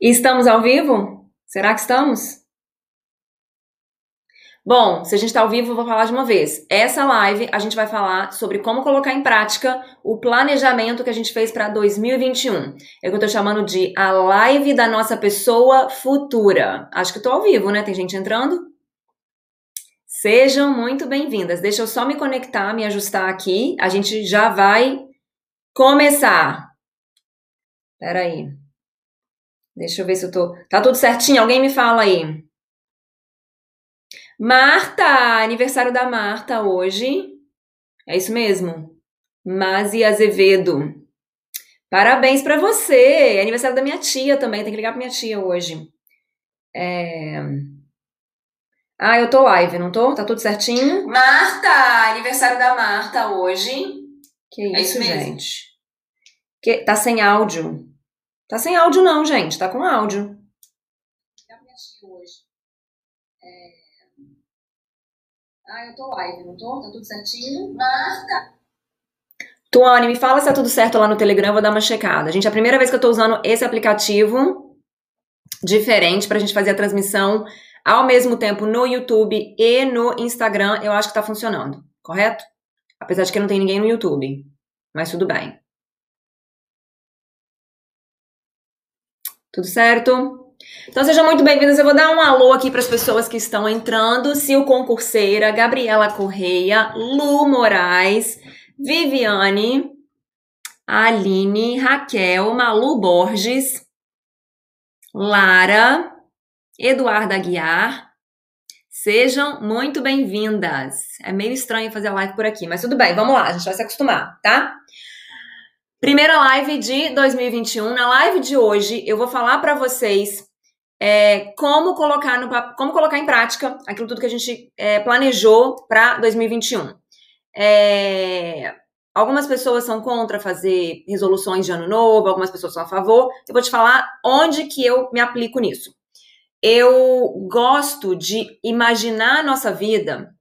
Estamos ao vivo? Será que estamos? Bom, se a gente está ao vivo, eu vou falar de uma vez. Essa live a gente vai falar sobre como colocar em prática o planejamento que a gente fez para 2021. É o que eu estou chamando de a live da nossa pessoa futura. Acho que estou ao vivo, né? Tem gente entrando? Sejam muito bem-vindas. Deixa eu só me conectar, me ajustar aqui. A gente já vai começar. Espera aí. Deixa eu ver se eu tô. Tá tudo certinho? Alguém me fala aí. Marta, aniversário da Marta hoje. É isso mesmo? Mazi Azevedo. Parabéns para você. É aniversário da minha tia também. Tem que ligar pra minha tia hoje. É... Ah, eu tô live, não tô? Tá tudo certinho? Marta, aniversário da Marta hoje. Que isso, é isso gente? Que... Tá sem áudio. Tá sem áudio não, gente. Tá com áudio. hoje. É... Ah, eu tô live, não tô? Tá tudo certinho? Marta! Tuane, me fala se tá tudo certo lá no Telegram, eu vou dar uma checada. Gente, é a primeira vez que eu tô usando esse aplicativo diferente pra gente fazer a transmissão ao mesmo tempo no YouTube e no Instagram, eu acho que tá funcionando, correto? Apesar de que não tem ninguém no YouTube. Mas tudo bem. Tudo certo? Então sejam muito bem-vindos. Eu vou dar um alô aqui para as pessoas que estão entrando. Sil Concurseira, Gabriela Correia, Lu Moraes, Viviane, Aline, Raquel, Malu Borges, Lara, Eduarda Aguiar. Sejam muito bem-vindas. É meio estranho fazer live por aqui, mas tudo bem, vamos lá, a gente vai se acostumar, tá? Primeira live de 2021. Na live de hoje, eu vou falar para vocês é, como colocar no como colocar em prática aquilo tudo que a gente é, planejou para 2021. É, algumas pessoas são contra fazer resoluções de ano novo, algumas pessoas são a favor. Eu vou te falar onde que eu me aplico nisso. Eu gosto de imaginar a nossa vida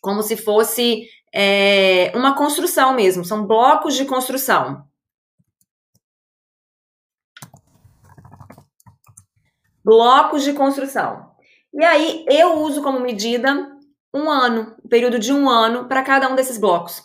como se fosse é uma construção mesmo, são blocos de construção. Blocos de construção. E aí eu uso como medida um ano, um período de um ano para cada um desses blocos.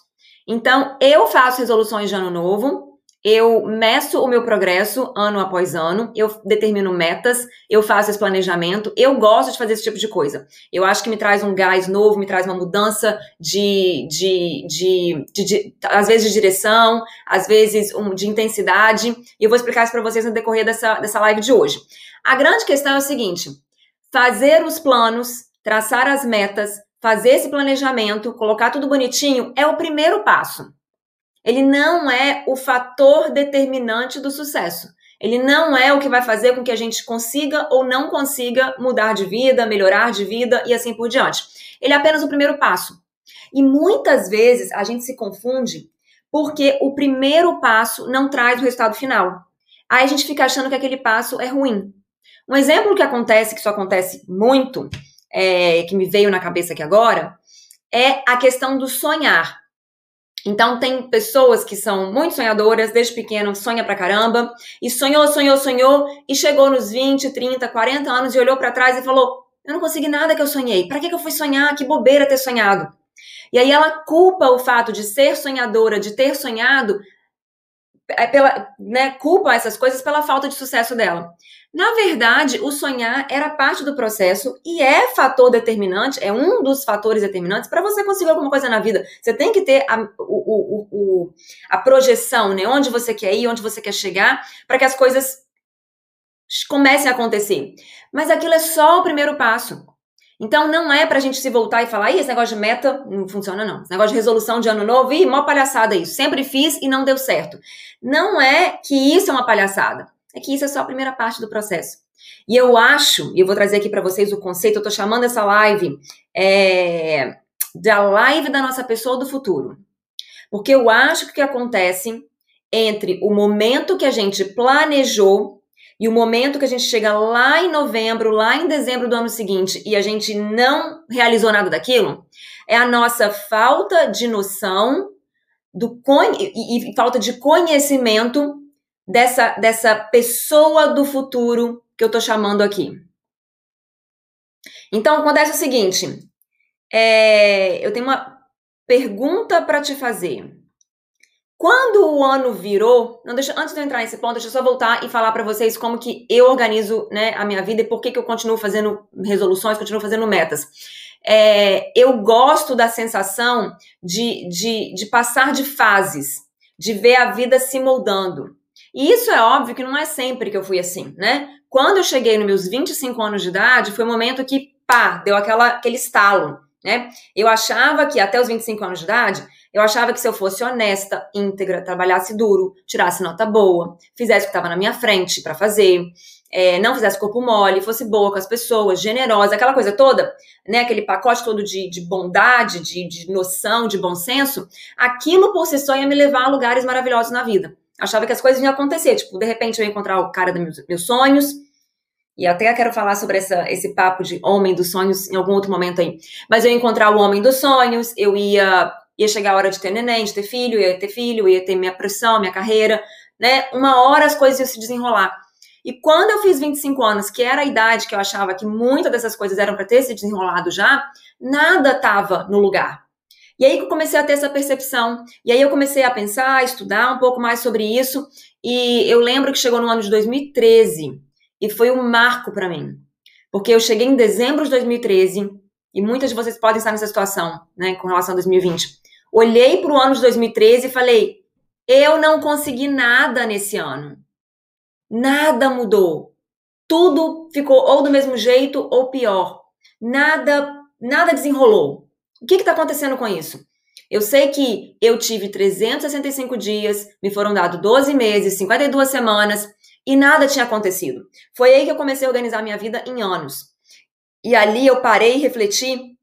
Então eu faço resoluções de ano novo, eu meço o meu progresso ano após ano, eu determino metas, eu faço esse planejamento, eu gosto de fazer esse tipo de coisa. Eu acho que me traz um gás novo, me traz uma mudança de, de, de, de, de às vezes de direção, às vezes um, de intensidade, e eu vou explicar isso para vocês no decorrer dessa, dessa live de hoje. A grande questão é o seguinte: fazer os planos, traçar as metas, fazer esse planejamento, colocar tudo bonitinho é o primeiro passo. Ele não é o fator determinante do sucesso. Ele não é o que vai fazer com que a gente consiga ou não consiga mudar de vida, melhorar de vida e assim por diante. Ele é apenas o primeiro passo. E muitas vezes a gente se confunde porque o primeiro passo não traz o resultado final. Aí a gente fica achando que aquele passo é ruim. Um exemplo que acontece, que isso acontece muito, é, que me veio na cabeça aqui agora, é a questão do sonhar. Então, tem pessoas que são muito sonhadoras, desde pequeno, sonha pra caramba, e sonhou, sonhou, sonhou, e chegou nos 20, 30, 40 anos e olhou para trás e falou: Eu não consegui nada que eu sonhei, para que, que eu fui sonhar? Que bobeira ter sonhado. E aí ela culpa o fato de ser sonhadora, de ter sonhado, é pela, né, culpa essas coisas pela falta de sucesso dela. Na verdade, o sonhar era parte do processo e é fator determinante, é um dos fatores determinantes para você conseguir alguma coisa na vida. Você tem que ter a, o, o, o, a projeção, né? Onde você quer ir, onde você quer chegar, para que as coisas comecem a acontecer. Mas aquilo é só o primeiro passo. Então não é pra gente se voltar e falar, esse negócio de meta não funciona não. Esse negócio de resolução de ano novo, ih, mó palhaçada isso. Sempre fiz e não deu certo. Não é que isso é uma palhaçada é que isso é só a primeira parte do processo. E eu acho, e eu vou trazer aqui para vocês o conceito, eu estou chamando essa live é, da live da nossa pessoa do futuro. Porque eu acho que o que acontece entre o momento que a gente planejou e o momento que a gente chega lá em novembro, lá em dezembro do ano seguinte e a gente não realizou nada daquilo, é a nossa falta de noção do e, e falta de conhecimento dessa, dessa pessoa do futuro que eu tô chamando aqui. Então, acontece o seguinte: é, eu tenho uma pergunta para te fazer. Quando o ano virou, não deixa, antes de eu entrar nesse ponto, deixa eu só voltar e falar para vocês como que eu organizo né, a minha vida e por que, que eu continuo fazendo resoluções, continuo fazendo metas. É, eu gosto da sensação de, de, de passar de fases, de ver a vida se moldando. E isso é óbvio que não é sempre que eu fui assim, né? Quando eu cheguei nos meus 25 anos de idade, foi o um momento que, pá, deu aquela, aquele estalo, né? Eu achava que até os 25 anos de idade, eu achava que se eu fosse honesta, íntegra, trabalhasse duro, tirasse nota boa, fizesse o que estava na minha frente para fazer, é, não fizesse corpo mole, fosse boa com as pessoas, generosa, aquela coisa toda, né? Aquele pacote todo de, de bondade, de, de noção, de bom senso, aquilo por si só ia me levar a lugares maravilhosos na vida. Achava que as coisas iam acontecer, tipo, de repente eu ia encontrar o cara dos meus, meus sonhos, e até quero falar sobre essa, esse papo de homem dos sonhos em algum outro momento aí. Mas eu ia encontrar o homem dos sonhos, eu ia ia chegar a hora de ter neném, de ter filho, ia ter filho, ia ter minha pressão, minha carreira, né? Uma hora as coisas iam se desenrolar. E quando eu fiz 25 anos, que era a idade que eu achava que muitas dessas coisas eram para ter se desenrolado já, nada estava no lugar. E aí que eu comecei a ter essa percepção. E aí eu comecei a pensar, a estudar um pouco mais sobre isso. E eu lembro que chegou no ano de 2013 e foi um marco para mim. Porque eu cheguei em dezembro de 2013 e muitas de vocês podem estar nessa situação, né, com relação a 2020 olhei para o ano de 2013 e falei: eu não consegui nada nesse ano. Nada mudou. Tudo ficou ou do mesmo jeito ou pior. Nada, nada desenrolou. O que está acontecendo com isso? Eu sei que eu tive 365 dias, me foram dados 12 meses, 52 semanas e nada tinha acontecido. Foi aí que eu comecei a organizar minha vida em anos. E ali eu parei refleti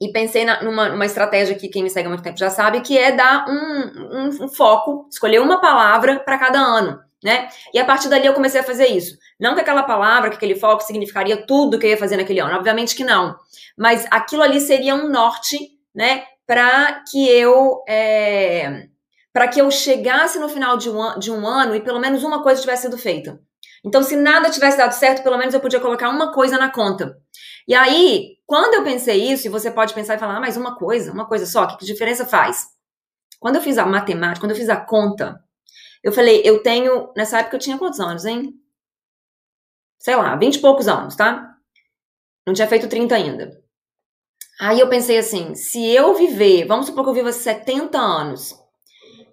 e pensei na, numa, numa, estratégia que quem me segue há muito tempo já sabe, que é dar um, um, um foco, escolher uma palavra para cada ano, né? E a partir dali eu comecei a fazer isso. Não que aquela palavra, que aquele foco significaria tudo que eu ia fazer naquele ano, obviamente que não. Mas aquilo ali seria um norte, né? Para que eu é, para que eu chegasse no final de um, de um ano e pelo menos uma coisa tivesse sido feita. Então, se nada tivesse dado certo, pelo menos eu podia colocar uma coisa na conta. E aí, quando eu pensei isso, e você pode pensar e falar, ah, mas uma coisa, uma coisa só, que diferença faz? Quando eu fiz a matemática, quando eu fiz a conta, eu falei, eu tenho. Nessa época eu tinha quantos anos, hein? Sei lá, 20 e poucos anos, tá? Não tinha feito 30 ainda. Aí eu pensei assim: se eu viver, vamos supor que eu viva 70 anos,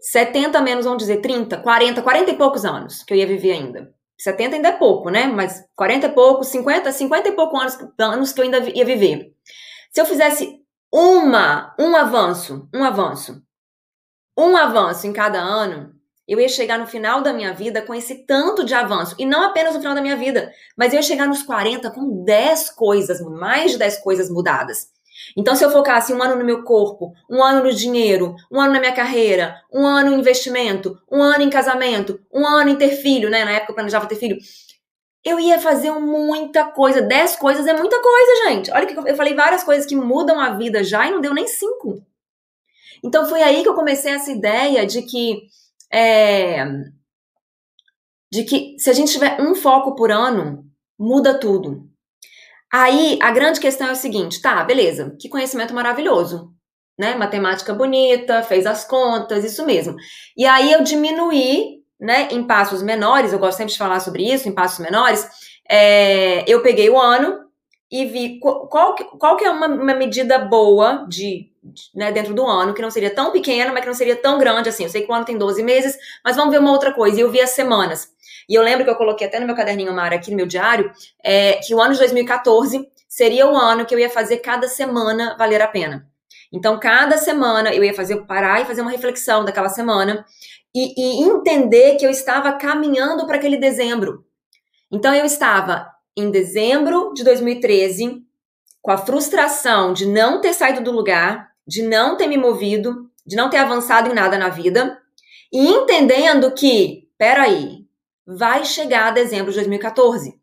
70 menos, vamos dizer, 30, 40, 40 e poucos anos que eu ia viver ainda. 70 ainda é pouco, né? Mas 40 e pouco, 50, 50 e poucos anos, anos que eu ainda ia viver. Se eu fizesse uma, um avanço, um avanço, um avanço em cada ano, eu ia chegar no final da minha vida com esse tanto de avanço. E não apenas no final da minha vida, mas eu ia chegar nos 40 com 10 coisas, mais de 10 coisas mudadas. Então, se eu focasse um ano no meu corpo, um ano no dinheiro, um ano na minha carreira, um ano em investimento, um ano em casamento, um ano em ter filho, né? Na época eu planejava ter filho. Eu ia fazer muita coisa. Dez coisas é muita coisa, gente. Olha que eu falei várias coisas que mudam a vida já e não deu nem cinco. Então foi aí que eu comecei essa ideia de que é, de que se a gente tiver um foco por ano, muda tudo. Aí a grande questão é o seguinte, tá, beleza, que conhecimento maravilhoso, né? Matemática bonita, fez as contas, isso mesmo. E aí eu diminuí, né, em passos menores, eu gosto sempre de falar sobre isso, em passos menores, é, eu peguei o ano e vi qual, qual que é uma, uma medida boa de, de, né, dentro do ano, que não seria tão pequena, mas que não seria tão grande assim. Eu sei que o ano tem 12 meses, mas vamos ver uma outra coisa. E eu vi as semanas. E eu lembro que eu coloquei até no meu caderninho Mara, aqui no meu diário, é, que o ano de 2014 seria o ano que eu ia fazer cada semana valer a pena. Então, cada semana eu ia fazer parar e fazer uma reflexão daquela semana e, e entender que eu estava caminhando para aquele dezembro. Então, eu estava em dezembro de 2013 com a frustração de não ter saído do lugar, de não ter me movido, de não ter avançado em nada na vida e entendendo que, peraí, vai chegar a dezembro de 2014.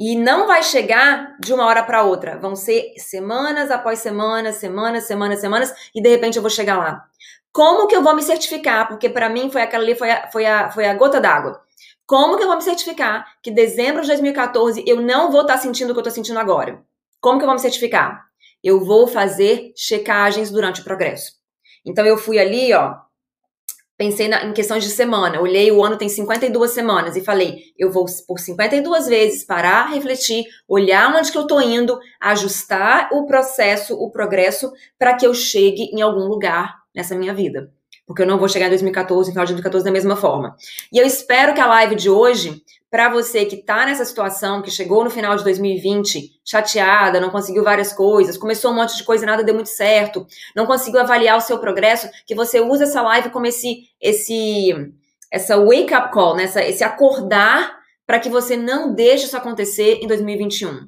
E não vai chegar de uma hora para outra. Vão ser semanas após semanas, semanas, semanas, semanas, e de repente eu vou chegar lá. Como que eu vou me certificar? Porque para mim foi aquela ali, foi a, foi a, foi a gota d'água. Como que eu vou me certificar que dezembro de 2014 eu não vou estar tá sentindo o que eu estou sentindo agora? Como que eu vou me certificar? Eu vou fazer checagens durante o progresso. Então eu fui ali, ó, pensei na, em questões de semana. Olhei, o ano tem 52 semanas e falei, eu vou por 52 vezes parar, refletir, olhar onde que eu tô indo, ajustar o processo, o progresso, para que eu chegue em algum lugar nessa minha vida porque eu não vou chegar em 2014, no final de 2014 da mesma forma. E eu espero que a live de hoje, para você que está nessa situação, que chegou no final de 2020 chateada, não conseguiu várias coisas, começou um monte de coisa e nada deu muito certo, não conseguiu avaliar o seu progresso, que você use essa live como esse esse essa wake up call, né? essa, esse acordar para que você não deixe isso acontecer em 2021.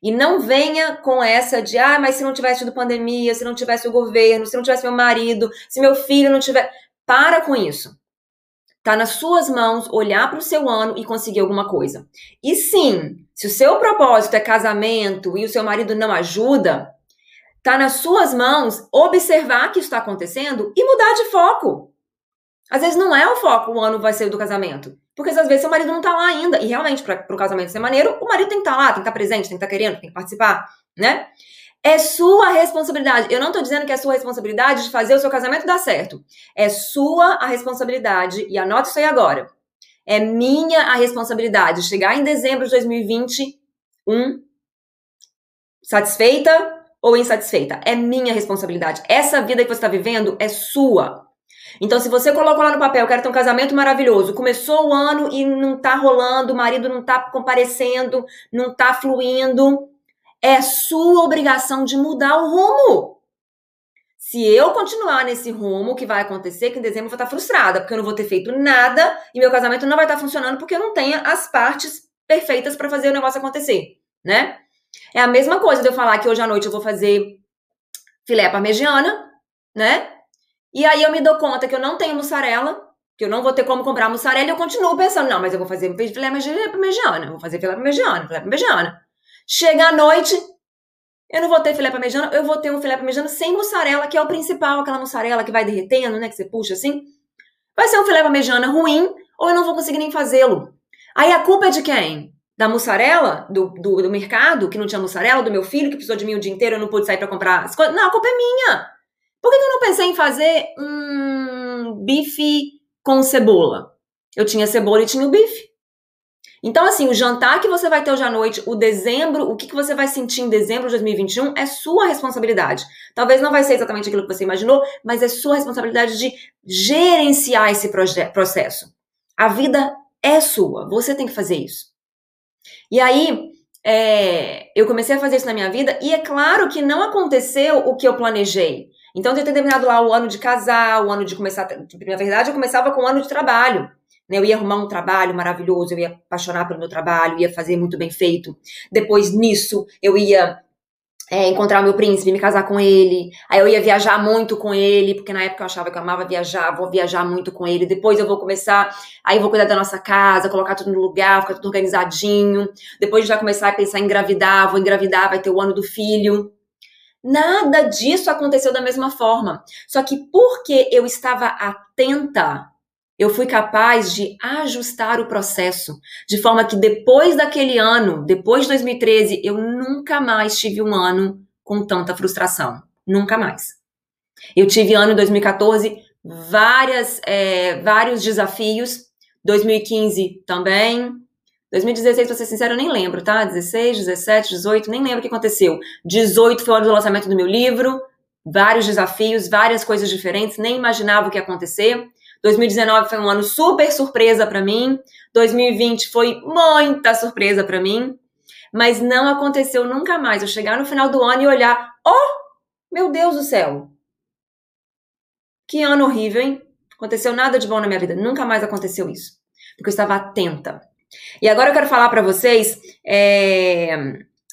E não venha com essa de, ah, mas se não tivesse tido pandemia, se não tivesse o governo, se não tivesse meu marido, se meu filho não tiver. Para com isso. Tá nas suas mãos olhar para o seu ano e conseguir alguma coisa. E sim, se o seu propósito é casamento e o seu marido não ajuda, tá nas suas mãos observar que isso está acontecendo e mudar de foco. Às vezes não é o foco, o ano vai ser do casamento. Porque às vezes seu marido não tá lá ainda. E realmente, para o casamento ser maneiro, o marido tem que estar tá lá, tem que estar tá presente, tem que estar tá querendo, tem que participar, né? É sua responsabilidade. Eu não tô dizendo que é sua responsabilidade de fazer o seu casamento dar certo. É sua a responsabilidade, e anota isso aí agora. É minha a responsabilidade chegar em dezembro de 2021 satisfeita ou insatisfeita. É minha responsabilidade. Essa vida que você está vivendo é sua. Então, se você colocou lá no papel, quero ter um casamento maravilhoso, começou o ano e não tá rolando, o marido não tá comparecendo, não tá fluindo, é sua obrigação de mudar o rumo. Se eu continuar nesse rumo, o que vai acontecer que em dezembro eu vou estar frustrada, porque eu não vou ter feito nada e meu casamento não vai estar funcionando porque eu não tenho as partes perfeitas para fazer o negócio acontecer, né? É a mesma coisa de eu falar que hoje à noite eu vou fazer filé parmegiana, né? E aí eu me dou conta que eu não tenho mussarela, que eu não vou ter como comprar mussarela, e eu continuo pensando, não, mas eu vou fazer filé parmegiana, vou fazer filé parmegiana, filé parmegiana. Chega à noite, eu não vou ter filé parmegiana, eu vou ter um filé parmegiana sem mussarela, que é o principal, aquela mussarela que vai derretendo, né, que você puxa assim. Vai ser um filé parmegiana ruim, ou eu não vou conseguir nem fazê-lo. Aí a culpa é de quem? Da mussarela, do, do, do, mercado, que não tinha mussarela, do meu filho, que precisou de mim o dia inteiro, eu não pude sair para comprar as coisas. Não, a culpa é minha. Por que, eu não pensei em fazer um bife com cebola? Eu tinha cebola e tinha o bife. Então, assim, o jantar que você vai ter hoje à noite, o dezembro, o que, que você vai sentir em dezembro de 2021 é sua responsabilidade. Talvez não vai ser exatamente aquilo que você imaginou, mas é sua responsabilidade de gerenciar esse processo. A vida é sua, você tem que fazer isso. E aí, é, eu comecei a fazer isso na minha vida, e é claro que não aconteceu o que eu planejei. Então, eu tinha terminado lá o ano de casar, o ano de começar. Na verdade, eu começava com o ano de trabalho. Né? Eu ia arrumar um trabalho maravilhoso, eu ia apaixonar pelo meu trabalho, ia fazer muito bem feito. Depois nisso, eu ia é, encontrar o meu príncipe, me casar com ele. Aí eu ia viajar muito com ele, porque na época eu achava que eu amava viajar, vou viajar muito com ele. Depois eu vou começar, aí eu vou cuidar da nossa casa, colocar tudo no lugar, ficar tudo organizadinho. Depois vai começar a pensar em engravidar, vou engravidar, vai ter o ano do filho. Nada disso aconteceu da mesma forma. Só que porque eu estava atenta, eu fui capaz de ajustar o processo, de forma que depois daquele ano, depois de 2013, eu nunca mais tive um ano com tanta frustração. Nunca mais. Eu tive ano em 2014 várias, é, vários desafios. 2015 também, 2016, pra ser sincero, eu nem lembro, tá? 16, 17, 18, nem lembro o que aconteceu. 18 foi o ano do lançamento do meu livro, vários desafios, várias coisas diferentes, nem imaginava o que ia acontecer. 2019 foi um ano super surpresa para mim. 2020 foi muita surpresa para mim. Mas não aconteceu nunca mais eu chegar no final do ano e olhar, oh, meu Deus do céu. Que ano horrível, hein? Aconteceu nada de bom na minha vida. Nunca mais aconteceu isso. Porque eu estava atenta. E agora eu quero falar para vocês, é,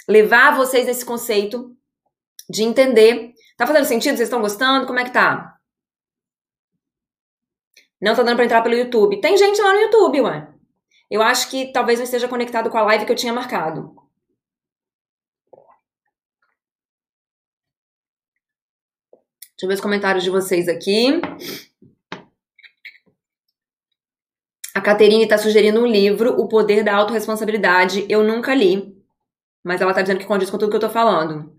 levar vocês nesse conceito de entender. Tá fazendo sentido? Vocês estão gostando? Como é que tá? Não tá dando para entrar pelo YouTube. Tem gente lá no YouTube, ué. Eu acho que talvez não esteja conectado com a live que eu tinha marcado. Deixa eu ver os comentários de vocês aqui. A Caterine está sugerindo um livro, O Poder da Autoresponsabilidade. Eu nunca li, mas ela está dizendo que condiz com tudo que eu estou falando.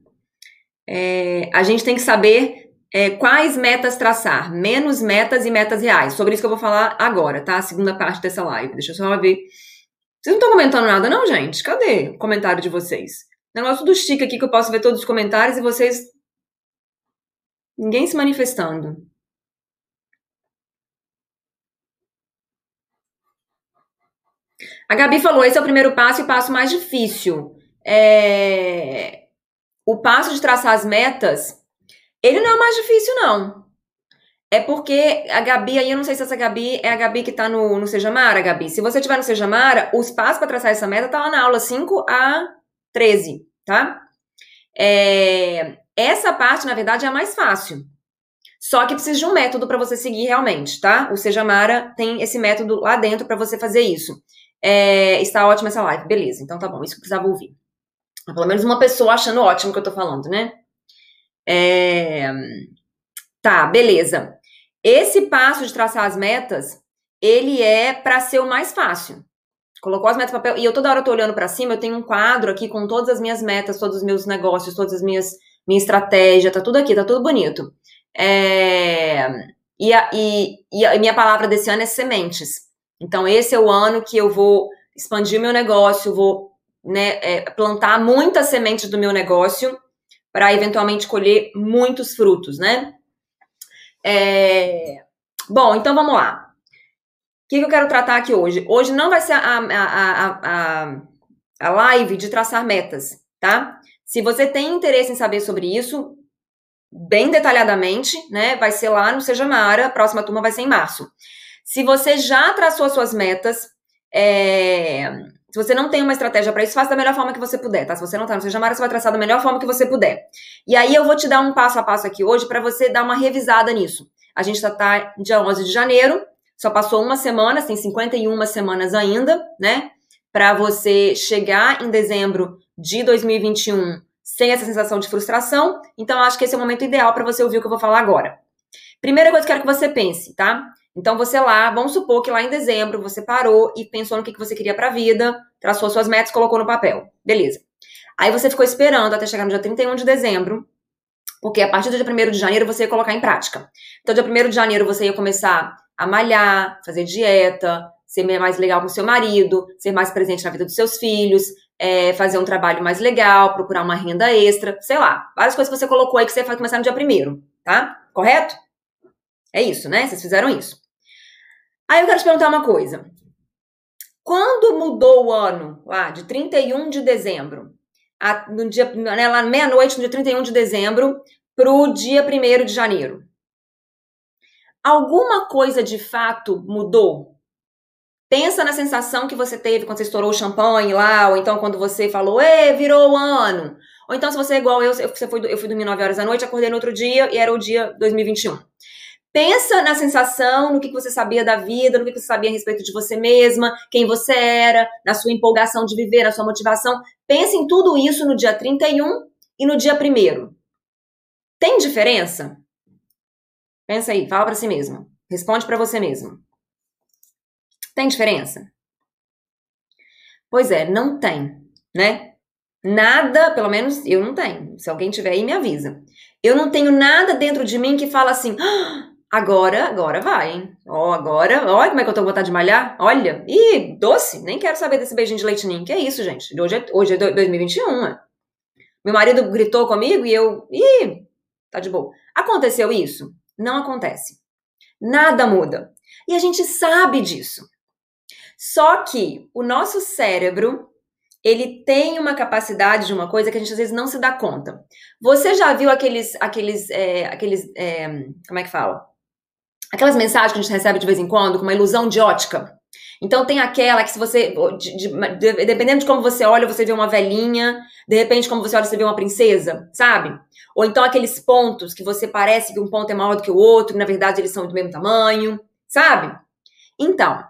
É, a gente tem que saber é, quais metas traçar, menos metas e metas reais. Sobre isso que eu vou falar agora, tá? A segunda parte dessa live. Deixa eu só ver. Vocês não estão comentando nada, não, gente? Cadê o comentário de vocês? Negócio do chique aqui que eu posso ver todos os comentários e vocês. Ninguém se manifestando. A Gabi falou: esse é o primeiro passo e o passo mais difícil. É... O passo de traçar as metas, ele não é o mais difícil, não. É porque a Gabi, aí eu não sei se essa Gabi é a Gabi que tá no, no Sejamara, Gabi. Se você tiver no Sejamara, os passos para traçar essa meta tá lá na aula 5 a 13, tá? É... Essa parte, na verdade, é a mais fácil. Só que precisa de um método para você seguir realmente, tá? O Sejamara tem esse método lá dentro para você fazer isso. É, está ótima essa live. Beleza, então tá bom, isso que eu precisava ouvir. Pelo menos uma pessoa achando ótimo o que eu tô falando, né? É, tá, beleza. Esse passo de traçar as metas, ele é para ser o mais fácil. Colocou as metas no papel, e eu toda hora eu tô olhando para cima, eu tenho um quadro aqui com todas as minhas metas, todos os meus negócios, todas as minhas minha estratégia, tá tudo aqui, tá tudo bonito. É, e, a, e, e a minha palavra desse ano é sementes. Então, esse é o ano que eu vou expandir meu negócio, vou né, é, plantar muitas sementes do meu negócio para eventualmente colher muitos frutos, né? É... Bom, então vamos lá. O que, que, eu quero tratar aqui hoje? Hoje não vai ser a, a, a, a, live de traçar metas, tá? Se você tem interesse em saber sobre isso, bem detalhadamente, né? Vai ser lá no Seja Mara, a próxima turma vai ser em março. Se você já traçou as suas metas, é, se você não tem uma estratégia para isso, faça da melhor forma que você puder, tá? Se você não tá no Seja Mara, você vai traçar da melhor forma que você puder. E aí eu vou te dar um passo a passo aqui hoje para você dar uma revisada nisso. A gente tá, tá dia 11 de janeiro, só passou uma semana, tem 51 semanas ainda, né? Para você chegar em dezembro de 2021 sem essa sensação de frustração. Então, acho que esse é o momento ideal para você ouvir o que eu vou falar agora. Primeira coisa que eu quero que você pense, tá? Então você lá, vamos supor que lá em dezembro você parou e pensou no que, que você queria para a vida, traçou suas metas, colocou no papel. Beleza. Aí você ficou esperando até chegar no dia 31 de dezembro, porque a partir do dia 1 de janeiro você ia colocar em prática. Então, dia 1 de janeiro você ia começar a malhar, fazer dieta, ser mais legal com seu marido, ser mais presente na vida dos seus filhos, é, fazer um trabalho mais legal, procurar uma renda extra, sei lá. Várias coisas que você colocou aí que você vai começar no dia 1 tá? Correto? É isso, né? Vocês fizeram isso. Aí eu quero te perguntar uma coisa. Quando mudou o ano, lá, de 31 de dezembro, a, no dia, né, lá meia-noite, no dia 31 de dezembro, pro dia 1 de janeiro, alguma coisa de fato mudou? Pensa na sensação que você teve quando você estourou o champanhe lá, ou então quando você falou, ê, virou o ano. Ou então, se você é igual eu, você foi, eu fui dormir 9 horas da noite, acordei no outro dia e era o dia 2021. Pensa na sensação, no que você sabia da vida, no que você sabia a respeito de você mesma, quem você era, na sua empolgação de viver, na sua motivação. Pensa em tudo isso no dia 31 e no dia 1 Tem diferença? Pensa aí, fala para si mesmo. Responde para você mesmo. Tem diferença? Pois é, não tem, né? Nada, pelo menos eu não tenho. Se alguém tiver aí, me avisa. Eu não tenho nada dentro de mim que fala assim: ah, Agora, agora vai, hein? Ó, oh, agora, olha como é que eu tô com vontade de malhar. Olha, ih, doce, nem quero saber desse beijinho de leite ninho. Que é isso, gente? Hoje é, hoje é 2021, né? Meu marido gritou comigo e eu, ih, tá de boa. Aconteceu isso? Não acontece. Nada muda. E a gente sabe disso. Só que o nosso cérebro, ele tem uma capacidade de uma coisa que a gente às vezes não se dá conta. Você já viu aqueles, aqueles, é, aqueles, é, como é que fala? Aquelas mensagens que a gente recebe de vez em quando com uma ilusão de ótica. Então tem aquela que se você, de, de, de, dependendo de como você olha, você vê uma velhinha, de repente como você olha, você vê uma princesa, sabe? Ou então aqueles pontos que você parece que um ponto é maior do que o outro, na verdade eles são do mesmo tamanho, sabe? Então,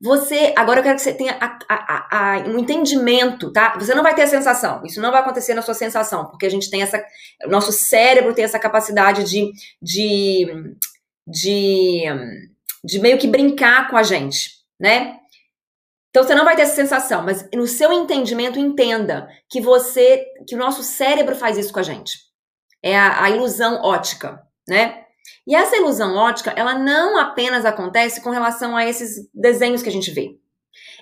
você, agora eu quero que você tenha a, a, a, um entendimento, tá? Você não vai ter a sensação, isso não vai acontecer na sua sensação, porque a gente tem essa, nosso cérebro tem essa capacidade de, de de, de meio que brincar com a gente. né? Então você não vai ter essa sensação, mas no seu entendimento entenda que você, que o nosso cérebro faz isso com a gente. É a, a ilusão ótica, né? E essa ilusão ótica, ela não apenas acontece com relação a esses desenhos que a gente vê.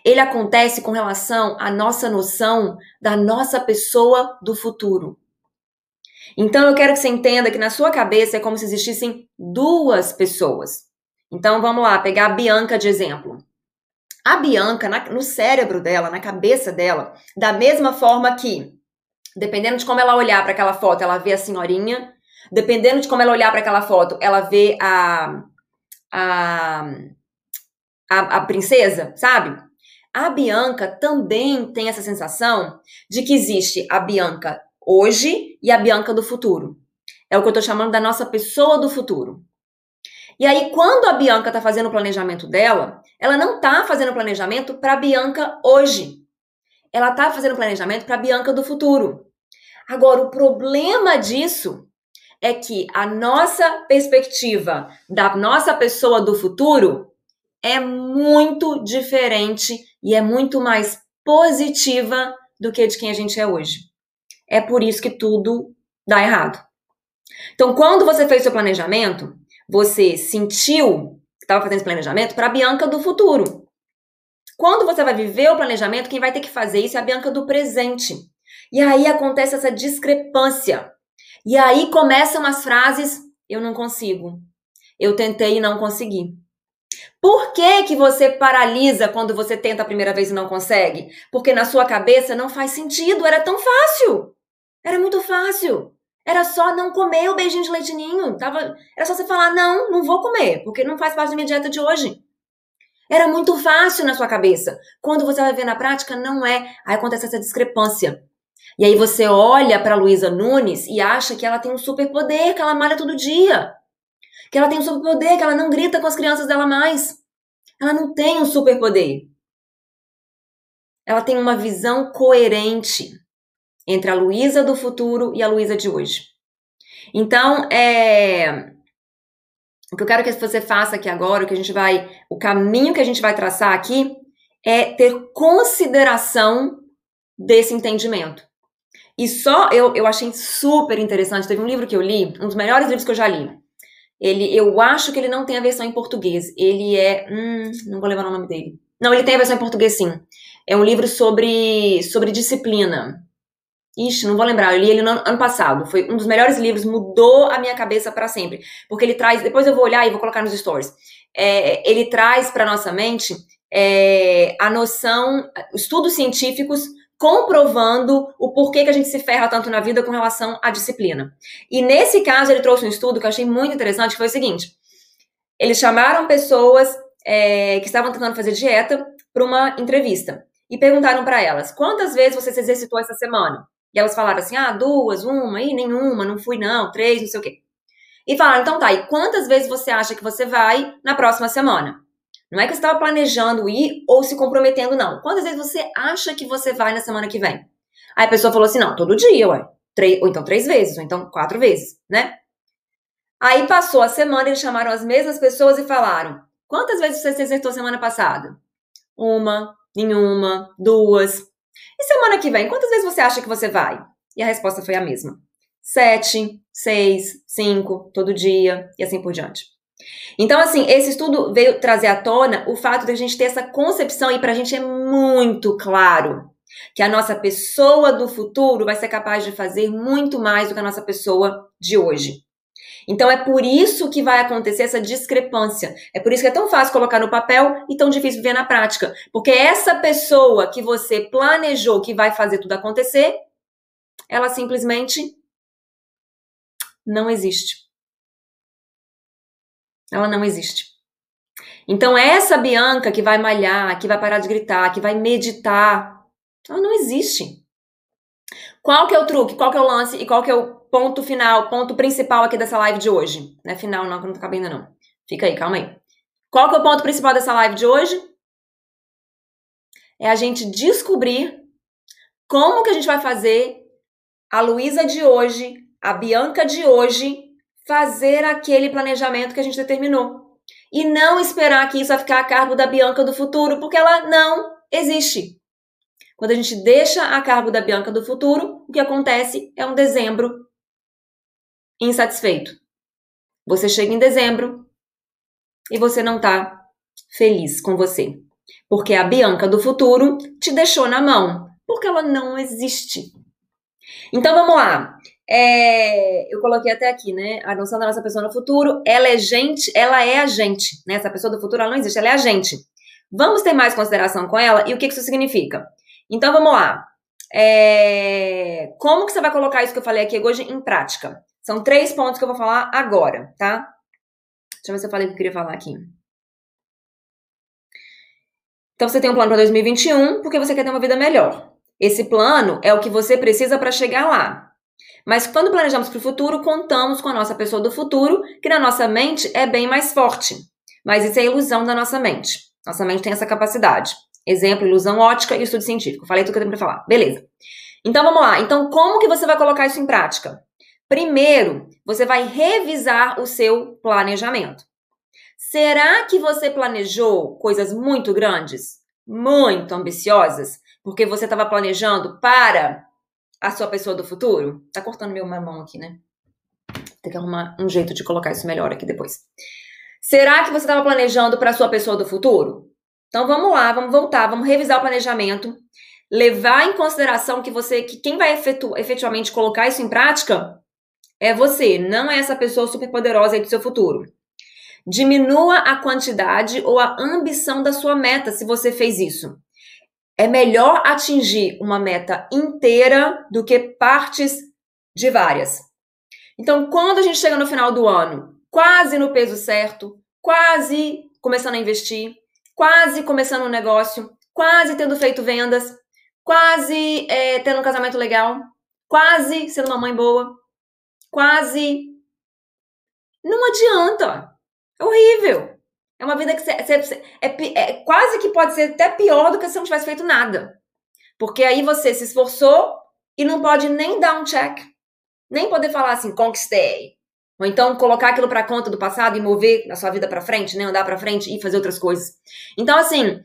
Ele acontece com relação à nossa noção da nossa pessoa do futuro. Então eu quero que você entenda que na sua cabeça é como se existissem duas pessoas. Então vamos lá, pegar a Bianca de exemplo. A Bianca, na, no cérebro dela, na cabeça dela, da mesma forma que, dependendo de como ela olhar para aquela foto, ela vê a senhorinha, dependendo de como ela olhar para aquela foto, ela vê a, a, a, a princesa, sabe? A Bianca também tem essa sensação de que existe a Bianca hoje e a Bianca do futuro. É o que eu tô chamando da nossa pessoa do futuro. E aí, quando a Bianca tá fazendo o planejamento dela, ela não tá fazendo planejamento para Bianca hoje. Ela tá fazendo planejamento para Bianca do futuro. Agora, o problema disso é que a nossa perspectiva da nossa pessoa do futuro é muito diferente e é muito mais positiva do que de quem a gente é hoje. É por isso que tudo dá errado. Então, quando você fez seu planejamento, você sentiu que estava fazendo esse planejamento para a Bianca do futuro. Quando você vai viver o planejamento, quem vai ter que fazer isso é a Bianca do presente. E aí acontece essa discrepância. E aí começam as frases: eu não consigo. Eu tentei e não consegui. Por que, que você paralisa quando você tenta a primeira vez e não consegue? Porque na sua cabeça não faz sentido, era tão fácil. Era muito fácil. Era só não comer o beijinho de leitinho. Tava, era só você falar, não, não vou comer, porque não faz parte da minha dieta de hoje. Era muito fácil na sua cabeça. Quando você vai ver na prática, não é. Aí acontece essa discrepância. E aí você olha para Luísa Nunes e acha que ela tem um superpoder, que ela malha todo dia. Que ela tem um superpoder, que ela não grita com as crianças dela mais. Ela não tem um superpoder. Ela tem uma visão coerente entre a Luísa do futuro e a Luísa de hoje. Então, é, o que eu quero que você faça aqui agora, o que a gente vai, o caminho que a gente vai traçar aqui é ter consideração desse entendimento. E só eu, eu achei super interessante. Teve um livro que eu li, um dos melhores livros que eu já li. Ele, eu acho que ele não tem a versão em português. Ele é, hum, não vou levar o nome dele. Não, ele tem a versão em português sim. É um livro sobre sobre disciplina. Ixi, não vou lembrar. Eu li ele no ano passado. Foi um dos melhores livros, mudou a minha cabeça para sempre. Porque ele traz. Depois eu vou olhar e vou colocar nos stories. É, ele traz para nossa mente é, a noção, estudos científicos comprovando o porquê que a gente se ferra tanto na vida com relação à disciplina. E nesse caso, ele trouxe um estudo que eu achei muito interessante, que foi o seguinte: eles chamaram pessoas é, que estavam tentando fazer dieta para uma entrevista e perguntaram para elas quantas vezes você se exercitou essa semana. E elas falaram assim: ah, duas, uma, e nenhuma, não fui não, três, não sei o quê. E falaram: então tá, e quantas vezes você acha que você vai na próxima semana? Não é que você estava planejando ir ou se comprometendo, não. Quantas vezes você acha que você vai na semana que vem? Aí a pessoa falou assim: não, todo dia, ué. Três, ou então três vezes, ou então quatro vezes, né? Aí passou a semana, eles chamaram as mesmas pessoas e falaram: quantas vezes você se exercitou semana passada? Uma, nenhuma, duas. E semana que vem, quantas vezes você acha que você vai? E a resposta foi a mesma: sete, seis, cinco, todo dia e assim por diante. Então, assim, esse estudo veio trazer à tona o fato de a gente ter essa concepção, e para a gente é muito claro que a nossa pessoa do futuro vai ser capaz de fazer muito mais do que a nossa pessoa de hoje. Então é por isso que vai acontecer essa discrepância. É por isso que é tão fácil colocar no papel e tão difícil ver na prática. Porque essa pessoa que você planejou que vai fazer tudo acontecer, ela simplesmente não existe. Ela não existe. Então essa Bianca que vai malhar, que vai parar de gritar, que vai meditar, ela não existe. Qual que é o truque? Qual que é o lance? E qual que é o ponto final, ponto principal aqui dessa live de hoje. Não é final, não, que não acabei ainda não. Fica aí, calma aí. Qual que é o ponto principal dessa live de hoje? É a gente descobrir como que a gente vai fazer a Luísa de hoje, a Bianca de hoje, fazer aquele planejamento que a gente determinou. e não esperar que isso vai ficar a cargo da Bianca do futuro, porque ela não existe. Quando a gente deixa a cargo da Bianca do futuro, o que acontece é um dezembro insatisfeito. Você chega em dezembro e você não tá feliz com você. Porque a Bianca do futuro te deixou na mão. Porque ela não existe. Então vamos lá. É, eu coloquei até aqui, né? A noção da nossa pessoa no futuro, ela é gente, ela é a gente, né? Essa pessoa do futuro, ela não existe, ela é a gente. Vamos ter mais consideração com ela e o que isso significa? Então vamos lá. É... Como que você vai colocar isso que eu falei aqui hoje em prática? São três pontos que eu vou falar agora, tá? Deixa eu ver se eu falei o que eu queria falar aqui. Então você tem um plano para 2021 porque você quer ter uma vida melhor. Esse plano é o que você precisa para chegar lá. Mas quando planejamos para o futuro, contamos com a nossa pessoa do futuro, que na nossa mente é bem mais forte. Mas isso é ilusão da nossa mente. Nossa mente tem essa capacidade. Exemplo, ilusão ótica e estudo científico. Falei tudo que eu tenho para falar. Beleza. Então vamos lá. Então como que você vai colocar isso em prática? Primeiro, você vai revisar o seu planejamento. Será que você planejou coisas muito grandes, muito ambiciosas, porque você estava planejando para a sua pessoa do futuro? Tá cortando meu mão aqui, né? Tem que arrumar um jeito de colocar isso melhor aqui depois. Será que você estava planejando para a sua pessoa do futuro? Então vamos lá, vamos voltar, vamos revisar o planejamento, levar em consideração que você, que quem vai efetu, efetivamente colocar isso em prática é você, não é essa pessoa super poderosa aí do seu futuro. Diminua a quantidade ou a ambição da sua meta se você fez isso. É melhor atingir uma meta inteira do que partes de várias. Então, quando a gente chega no final do ano, quase no peso certo, quase começando a investir, quase começando um negócio, quase tendo feito vendas, quase é, tendo um casamento legal, quase sendo uma mãe boa, quase. Não adianta. É horrível. É uma vida que você, você, é, é, quase que pode ser até pior do que se não tivesse feito nada. Porque aí você se esforçou e não pode nem dar um check. Nem poder falar assim, conquistei. Ou então colocar aquilo para conta do passado e mover a sua vida para frente, né? Andar para frente e fazer outras coisas. Então, assim,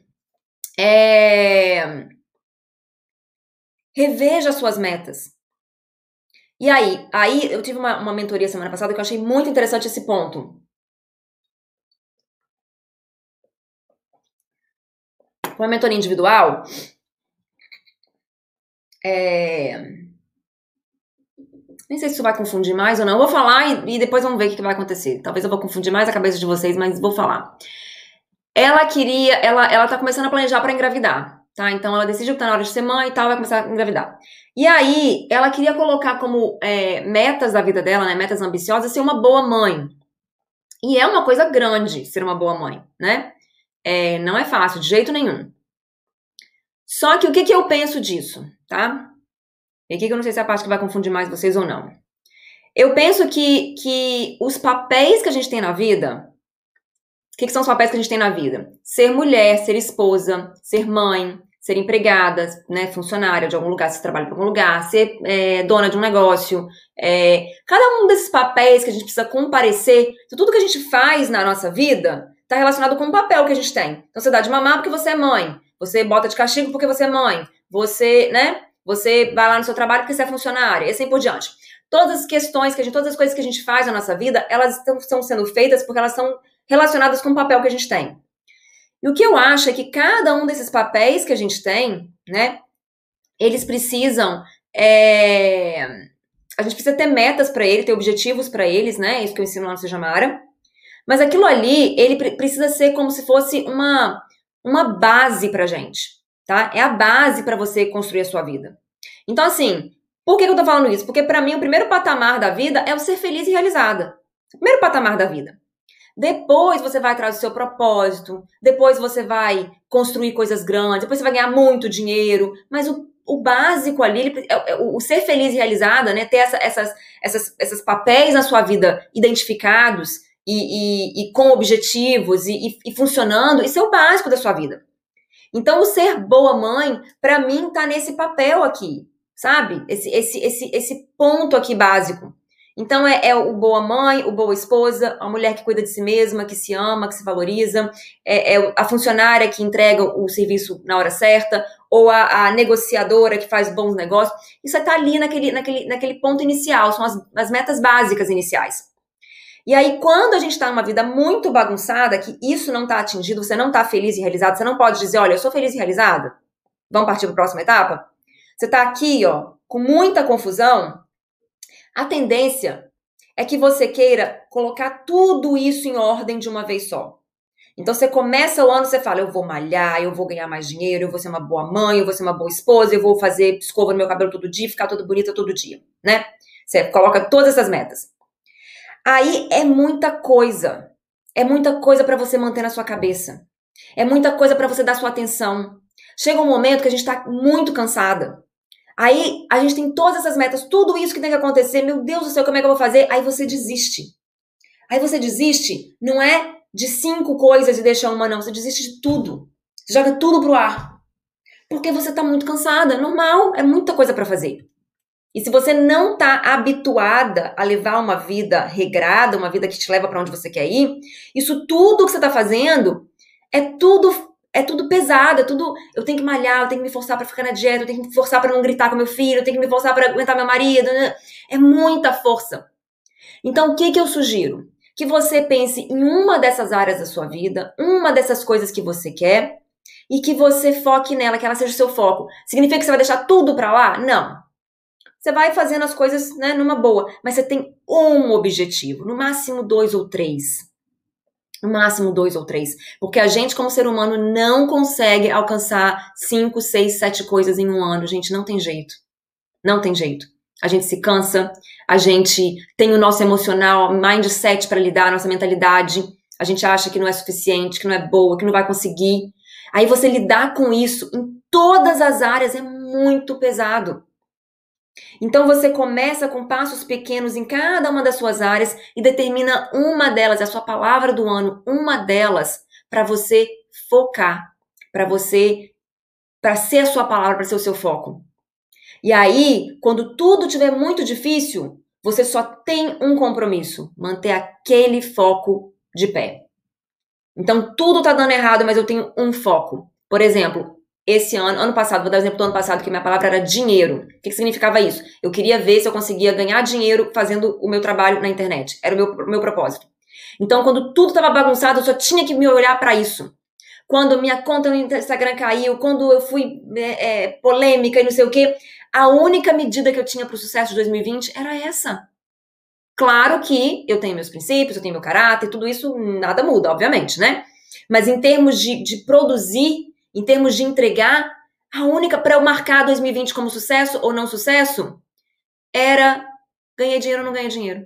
é... reveja suas metas. E aí, aí eu tive uma, uma mentoria semana passada que eu achei muito interessante esse ponto. Uma mentoria individual. É nem sei se isso vai confundir mais ou não. Eu vou falar e, e depois vamos ver o que, vai acontecer. Talvez eu vou confundir mais a cabeça de vocês, mas vou falar. Ela queria, ela, ela tá começando a planejar para engravidar, tá? Então ela decidiu que tá na hora de ser mãe e tal, vai começar a engravidar. E aí, ela queria colocar como é, metas da vida dela, né? Metas ambiciosas, ser uma boa mãe. E é uma coisa grande ser uma boa mãe, né? É, não é fácil, de jeito nenhum. Só que o que, que eu penso disso, tá? E aqui que eu não sei se é a parte que vai confundir mais vocês ou não. Eu penso que, que os papéis que a gente tem na vida. O que, que são os papéis que a gente tem na vida? Ser mulher, ser esposa, ser mãe, ser empregada, né, funcionária de algum lugar, se trabalha para algum lugar, ser é, dona de um negócio. É, cada um desses papéis que a gente precisa comparecer, então, tudo que a gente faz na nossa vida está relacionado com o papel que a gente tem. Então você dá de mamar porque você é mãe, você bota de castigo porque você é mãe, você, né? Você vai lá no seu trabalho porque você é funcionária, e assim por diante. Todas as questões que a gente, todas as coisas que a gente faz na nossa vida, elas estão, estão sendo feitas porque elas são relacionadas com o papel que a gente tem. O que eu acho é que cada um desses papéis que a gente tem, né, eles precisam. É... A gente precisa ter metas para ele, ter objetivos para eles, né? Isso que eu ensino lá no Sejamara. Mas aquilo ali, ele precisa ser como se fosse uma, uma base pra gente tá? É a base para você construir a sua vida. Então, assim, por que eu tô falando isso? Porque para mim o primeiro patamar da vida é o ser feliz e realizada. O primeiro patamar da vida. Depois você vai atrás do seu propósito, depois você vai construir coisas grandes, depois você vai ganhar muito dinheiro, mas o, o básico ali, ele, é, é, o, o, ser feliz e realizada, né, ter essa, essas, essas, esses papéis na sua vida identificados e, e, e com objetivos e, e, funcionando, isso é o básico da sua vida. Então, o ser boa mãe, para mim, tá nesse papel aqui, sabe? Esse, esse, esse, esse ponto aqui básico. Então é, é, o boa mãe, o boa esposa, a mulher que cuida de si mesma, que se ama, que se valoriza, é, é a funcionária que entrega o serviço na hora certa, ou a, a negociadora que faz bons negócios. Isso está ali naquele, naquele, naquele ponto inicial, são as, as metas básicas iniciais. E aí, quando a gente está numa vida muito bagunçada, que isso não está atingido, você não está feliz e realizado, você não pode dizer, olha, eu sou feliz e realizada. Vamos partir para a próxima etapa? Você está aqui, ó, com muita confusão, a tendência é que você queira colocar tudo isso em ordem de uma vez só. Então você começa o ano, você fala, eu vou malhar, eu vou ganhar mais dinheiro, eu vou ser uma boa mãe, eu vou ser uma boa esposa, eu vou fazer escova no meu cabelo todo dia, ficar toda bonita todo dia, né? Você coloca todas essas metas. Aí é muita coisa. É muita coisa para você manter na sua cabeça. É muita coisa para você dar sua atenção. Chega um momento que a gente tá muito cansada. Aí a gente tem todas essas metas, tudo isso que tem que acontecer, meu Deus do céu, como é que eu vou fazer? Aí você desiste. Aí você desiste, não é de cinco coisas e deixa uma, não. Você desiste de tudo. Você joga tudo pro ar. Porque você tá muito cansada. Normal, é muita coisa para fazer. E se você não tá habituada a levar uma vida regrada, uma vida que te leva para onde você quer ir, isso tudo que você tá fazendo é tudo é tudo pesado, é tudo. Eu tenho que malhar, eu tenho que me forçar para ficar na dieta, eu tenho que me forçar para não gritar com meu filho, eu tenho que me forçar para aguentar meu marido. Né? É muita força. Então, o que, que eu sugiro? Que você pense em uma dessas áreas da sua vida, uma dessas coisas que você quer, e que você foque nela, que ela seja o seu foco. Significa que você vai deixar tudo para lá? Não. Você vai fazendo as coisas né, numa boa, mas você tem um objetivo, no máximo dois ou três no máximo dois ou três. Porque a gente, como ser humano, não consegue alcançar cinco, seis, sete coisas em um ano. Gente, não tem jeito. Não tem jeito. A gente se cansa, a gente tem o nosso emocional, mindset para lidar, a nossa mentalidade. A gente acha que não é suficiente, que não é boa, que não vai conseguir. Aí você lidar com isso em todas as áreas é muito pesado. Então você começa com passos pequenos em cada uma das suas áreas e determina uma delas, a sua palavra do ano, uma delas para você focar, para você para ser a sua palavra, para ser o seu foco. E aí, quando tudo estiver muito difícil, você só tem um compromisso: manter aquele foco de pé. Então, tudo tá dando errado, mas eu tenho um foco. Por exemplo, esse ano, ano passado, vou dar o exemplo do ano passado, que minha palavra era dinheiro. O que, que, significava isso? Eu queria ver se eu conseguia ganhar dinheiro fazendo o meu trabalho na internet. Era o meu, meu propósito. Então, quando tudo estava bagunçado, eu só tinha que me olhar para isso. Quando minha conta no Instagram caiu, quando eu fui é, é, polêmica e não sei o quê, a única medida que eu tinha para o sucesso de 2020 era essa. Claro que eu tenho meus princípios, eu tenho meu caráter, tudo isso nada muda, obviamente, né? Mas em termos de, de produzir em termos de entregar, a única para eu marcar 2020 como sucesso ou não sucesso era ganhei dinheiro ou não ganhei dinheiro.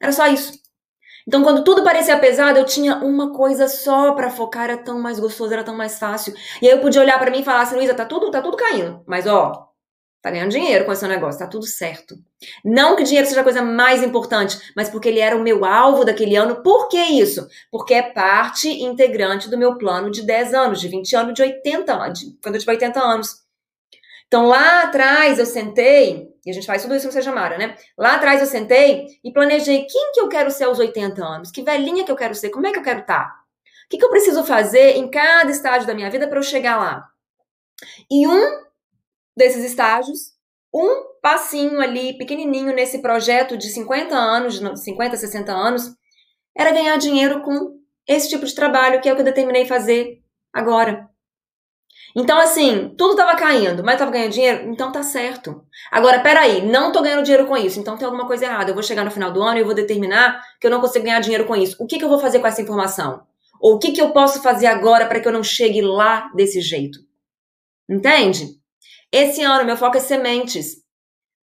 Era só isso. Então, quando tudo parecia pesado, eu tinha uma coisa só para focar, era tão mais gostoso, era tão mais fácil. E aí eu podia olhar para mim e falar assim, Luísa, tá tudo, tá tudo caindo. Mas ó, Tá ganhando dinheiro com esse negócio, tá tudo certo. Não que dinheiro seja a coisa mais importante, mas porque ele era o meu alvo daquele ano. Por que isso? Porque é parte integrante do meu plano de 10 anos, de 20 anos, de 80 anos, quando eu tiver 80 anos. Então lá atrás eu sentei, e a gente faz tudo isso no Seja Mara, né? Lá atrás eu sentei e planejei quem que eu quero ser aos 80 anos, que velhinha que eu quero ser, como é que eu quero estar? Tá? O que, que eu preciso fazer em cada estágio da minha vida para eu chegar lá? E um desses estágios, um passinho ali, pequenininho, nesse projeto de 50 anos, de 50, 60 anos, era ganhar dinheiro com esse tipo de trabalho, que é o que eu determinei fazer agora. Então, assim, tudo estava caindo, mas estava ganhando dinheiro, então tá certo. Agora, peraí, não tô ganhando dinheiro com isso, então tem alguma coisa errada. Eu vou chegar no final do ano e eu vou determinar que eu não consigo ganhar dinheiro com isso. O que, que eu vou fazer com essa informação? Ou o que, que eu posso fazer agora para que eu não chegue lá desse jeito? Entende? Esse ano, meu foco é sementes.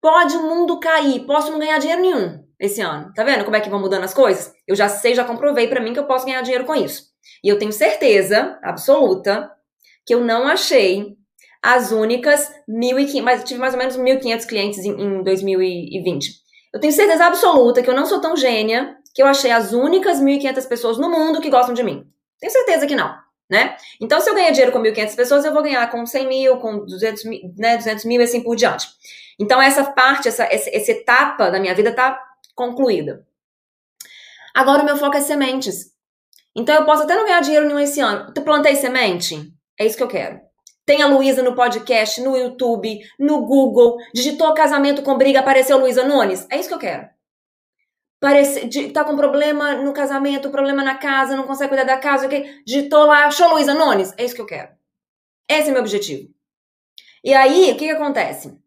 Pode o mundo cair, posso não ganhar dinheiro nenhum esse ano. Tá vendo como é que vão mudando as coisas? Eu já sei, já comprovei para mim que eu posso ganhar dinheiro com isso. E eu tenho certeza absoluta que eu não achei as únicas 1.500, mas tive mais ou menos 1.500 clientes em, em 2020. Eu tenho certeza absoluta que eu não sou tão gênia que eu achei as únicas 1.500 pessoas no mundo que gostam de mim. Tenho certeza que não né? Então, se eu ganhar dinheiro com 1.500 pessoas, eu vou ganhar com 100 mil, com 200 mil, né, 200 mil e assim por diante. Então, essa parte, essa, essa, essa etapa da minha vida tá concluída. Agora o meu foco é sementes. Então eu posso até não ganhar dinheiro nenhum esse ano. Tu plantei semente? É isso que eu quero. Tem a Luísa no podcast, no YouTube, no Google. Digitou casamento com briga, apareceu Luísa Nunes? É isso que eu quero. Parece, tá com problema no casamento, problema na casa, não consegue cuidar da casa, okay? digitou lá, achou Luísa Nunes? É isso que eu quero. Esse é meu objetivo. E aí, o que, que acontece?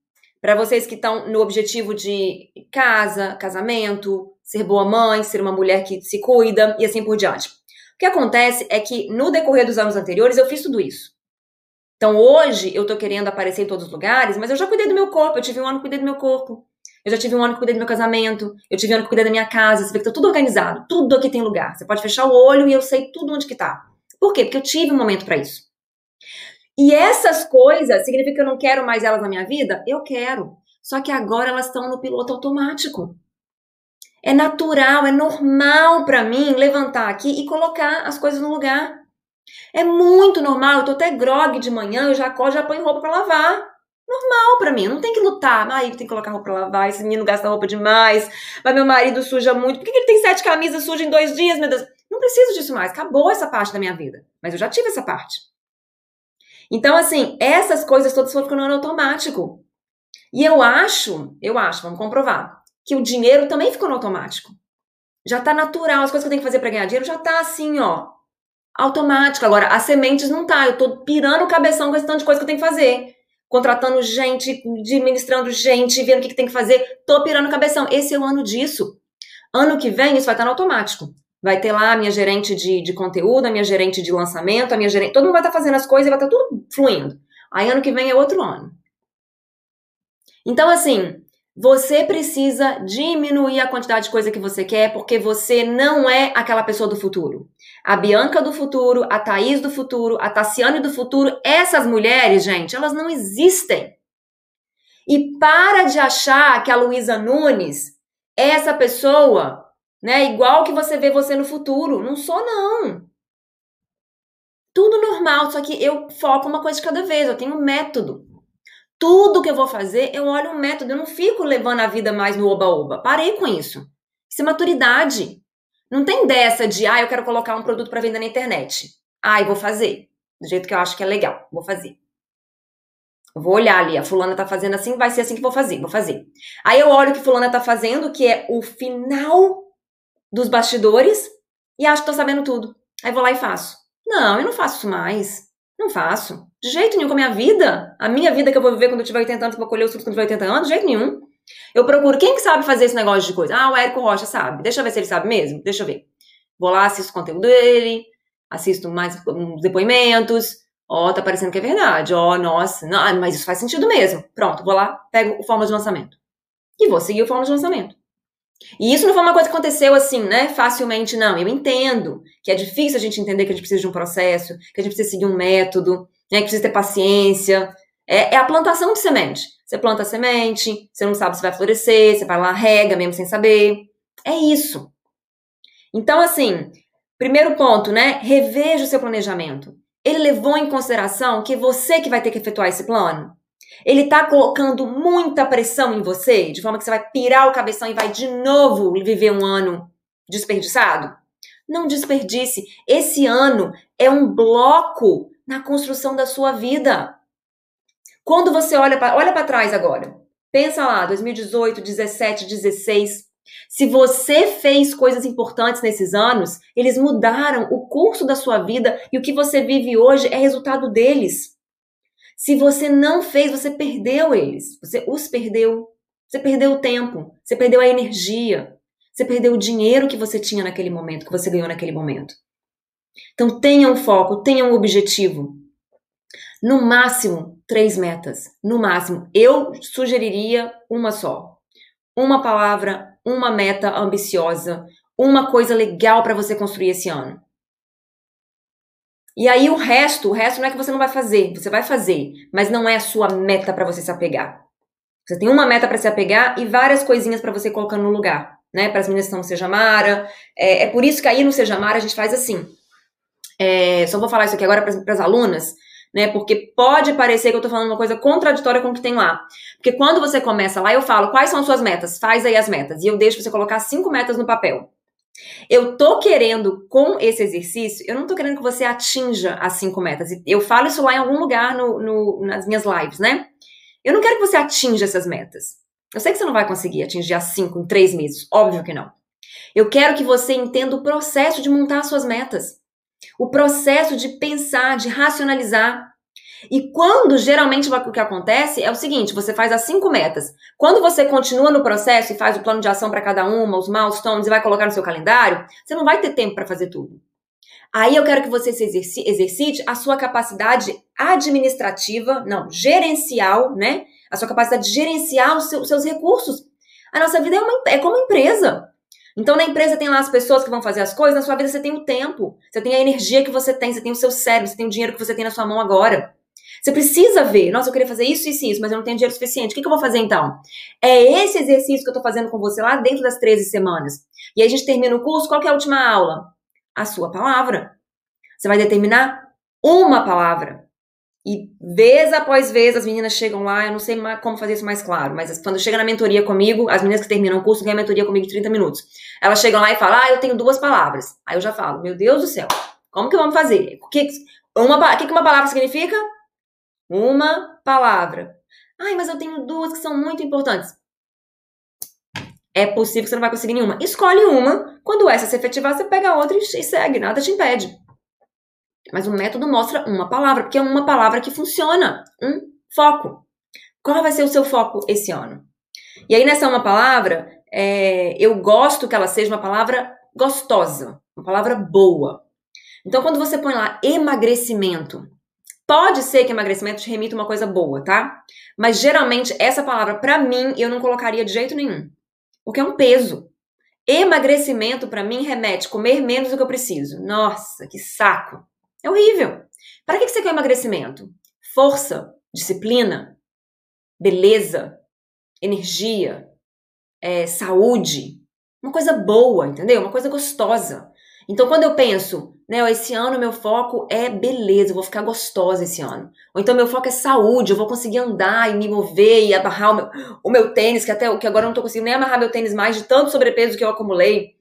Para vocês que estão no objetivo de casa, casamento, ser boa mãe, ser uma mulher que se cuida e assim por diante. O que acontece é que no decorrer dos anos anteriores eu fiz tudo isso. Então hoje eu tô querendo aparecer em todos os lugares, mas eu já cuidei do meu corpo, eu tive um ano que cuidei do meu corpo. Eu já tive um ano que cuidei do meu casamento, eu tive um ano que cuidei da minha casa, você vê que tá tudo organizado, tudo aqui tem lugar. Você pode fechar o olho e eu sei tudo onde que tá. Por quê? Porque eu tive um momento para isso. E essas coisas significa que eu não quero mais elas na minha vida? Eu quero. Só que agora elas estão no piloto automático. É natural, é normal para mim levantar aqui e colocar as coisas no lugar. É muito normal, eu tô até grog de manhã, eu já acordo, já ponho roupa para lavar. Normal para mim, não tem que lutar. Ai, tem que colocar roupa pra lavar, esse menino gasta roupa demais, mas meu marido suja muito. Por que ele tem sete camisas sujas em dois dias, meu Deus? Não preciso disso mais, acabou essa parte da minha vida. Mas eu já tive essa parte. Então, assim, essas coisas todas foram ficando automático. E eu acho, eu acho, vamos comprovar, que o dinheiro também ficou no automático. Já tá natural, as coisas que eu tenho que fazer para ganhar dinheiro já tá assim, ó, automático. Agora, as sementes não tá, eu tô pirando o cabeção com esse tanto de coisa que eu tenho que fazer. Contratando gente, administrando gente, vendo o que, que tem que fazer. Tô pirando o cabeção. Esse é o ano disso. Ano que vem, isso vai estar no automático. Vai ter lá a minha gerente de, de conteúdo, a minha gerente de lançamento, a minha gerente. Todo mundo vai estar fazendo as coisas e vai estar tudo fluindo. Aí ano que vem é outro ano. Então, assim, você precisa diminuir a quantidade de coisa que você quer, porque você não é aquela pessoa do futuro. A Bianca do futuro, a Thaís do futuro, a Tassiane do futuro, essas mulheres, gente, elas não existem. E para de achar que a Luísa Nunes é essa pessoa né? Igual que você vê você no futuro. Não sou, não. Tudo normal, só que eu foco uma coisa de cada vez, eu tenho um método. Tudo que eu vou fazer, eu olho um método, eu não fico levando a vida mais no oba-oba. Parei com isso. Isso é maturidade. Não tem dessa de, ah, eu quero colocar um produto para vender na internet. Ah, eu vou fazer. Do jeito que eu acho que é legal, vou fazer. Vou olhar ali, a fulana tá fazendo assim, vai ser assim que vou fazer, vou fazer. Aí eu olho o que fulana tá fazendo, que é o final dos bastidores e acho que tô sabendo tudo. Aí vou lá e faço. Não, eu não faço isso mais. Não faço. De jeito nenhum com a minha vida. A minha vida que eu vou viver quando eu tiver 80 anos, eu vou colher os frutos quando eu tiver 80 anos, de jeito nenhum. Eu procuro quem que sabe fazer esse negócio de coisa. Ah, o Érico Rocha sabe. Deixa eu ver se ele sabe mesmo. Deixa eu ver. Vou lá, assisto o conteúdo dele, assisto mais depoimentos. Ó, oh, tá parecendo que é verdade. Ó, oh, nossa, não, mas isso faz sentido mesmo. Pronto, vou lá, pego o forma de lançamento. E vou seguir o forma de lançamento. E isso não foi uma coisa que aconteceu assim, né? Facilmente, não. Eu entendo que é difícil a gente entender que a gente precisa de um processo, que a gente precisa seguir um método, né? Que precisa ter paciência. É, é a plantação de semente. Você planta a semente, você não sabe se vai florescer, você vai lá, rega mesmo sem saber. É isso. Então, assim, primeiro ponto, né? Reveja o seu planejamento. Ele levou em consideração que é você que vai ter que efetuar esse plano? Ele tá colocando muita pressão em você, de forma que você vai pirar o cabeção e vai de novo viver um ano desperdiçado? Não desperdice. Esse ano é um bloco na construção da sua vida. Quando você olha para olha para trás agora, pensa lá, 2018, 17, 16. Se você fez coisas importantes nesses anos, eles mudaram o curso da sua vida e o que você vive hoje é resultado deles. Se você não fez, você perdeu eles. Você os perdeu. Você perdeu o tempo. Você perdeu a energia. Você perdeu o dinheiro que você tinha naquele momento, que você ganhou naquele momento. Então tenha um foco, tenha um objetivo. No máximo, três metas. No máximo, eu sugeriria uma só. Uma palavra, uma meta ambiciosa, uma coisa legal para você construir esse ano. E aí o resto, o resto não é que você não vai fazer, você vai fazer, mas não é a sua meta para você se apegar. Você tem uma meta para se apegar e várias coisinhas para você colocar no lugar, né? Para as meninas que estão no Seja Mara. É, é, por isso que aí no Seja Mara a gente faz assim. É, só vou falar isso aqui agora para as alunas. né? Porque pode parecer que eu tô falando uma coisa contraditória com o que tem lá. Porque quando você começa lá, eu falo, quais são as suas metas? Faz aí as metas. E eu deixo você colocar cinco metas no papel. Eu tô querendo, com esse exercício, eu não tô querendo que você atinja as cinco metas. Eu falo isso lá em algum lugar no, no, nas minhas lives, né? Eu não quero que você atinja essas metas. Eu sei que você não vai conseguir atingir as cinco em três meses, óbvio que não. Eu quero que você entenda o processo de montar suas metas, o processo de pensar, de racionalizar. E quando geralmente o que acontece é o seguinte: você faz as cinco metas. Quando você continua no processo e faz o plano de ação para cada uma, os milestones e vai colocar no seu calendário, você não vai ter tempo para fazer tudo. Aí eu quero que você se exercite a sua capacidade administrativa, não, gerencial, né? A sua capacidade de gerenciar os seus recursos. A nossa vida é, uma, é como empresa. Então, na empresa tem lá as pessoas que vão fazer as coisas, na sua vida você tem o tempo, você tem a energia que você tem, você tem o seu cérebro, você tem o dinheiro que você tem na sua mão agora. Você precisa ver, nossa, eu queria fazer isso, isso e isso, mas eu não tenho dinheiro suficiente. O que, que eu vou fazer então? É esse exercício que eu tô fazendo com você lá dentro das 13 semanas. E aí a gente termina o curso, qual que é a última aula? A sua palavra. Você vai determinar uma palavra. E vez após vez as meninas chegam lá, eu não sei como fazer isso mais claro, mas quando chega na mentoria comigo, as meninas que terminam o curso ganham mentoria comigo de 30 minutos. Elas chegam lá e falam: Ah, eu tenho duas palavras. Aí eu já falo: Meu Deus do céu, como que vamos fazer? O que, uma, que, que uma palavra significa? Uma palavra. Ai, mas eu tenho duas que são muito importantes. É possível que você não vai conseguir nenhuma. Escolhe uma. Quando essa se efetivar, você pega a outra e segue. Nada te impede. Mas o método mostra uma palavra, porque é uma palavra que funciona. Um foco. Qual vai ser o seu foco esse ano? E aí, nessa uma palavra, é, eu gosto que ela seja uma palavra gostosa, uma palavra boa. Então, quando você põe lá emagrecimento, pode ser que emagrecimento te remita uma coisa boa, tá? Mas geralmente essa palavra, para mim, eu não colocaria de jeito nenhum, porque é um peso. Emagrecimento, para mim, remete comer menos do que eu preciso. Nossa, que saco! É horrível. Para que você quer emagrecimento? Força, disciplina, beleza, energia, é, saúde. Uma coisa boa, entendeu? Uma coisa gostosa. Então, quando eu penso, né, esse ano meu foco é beleza, eu vou ficar gostosa esse ano. Ou então meu foco é saúde, eu vou conseguir andar e me mover e amarrar o meu, o meu tênis, que até que agora eu não tô conseguindo nem amarrar meu tênis mais de tanto sobrepeso que eu acumulei.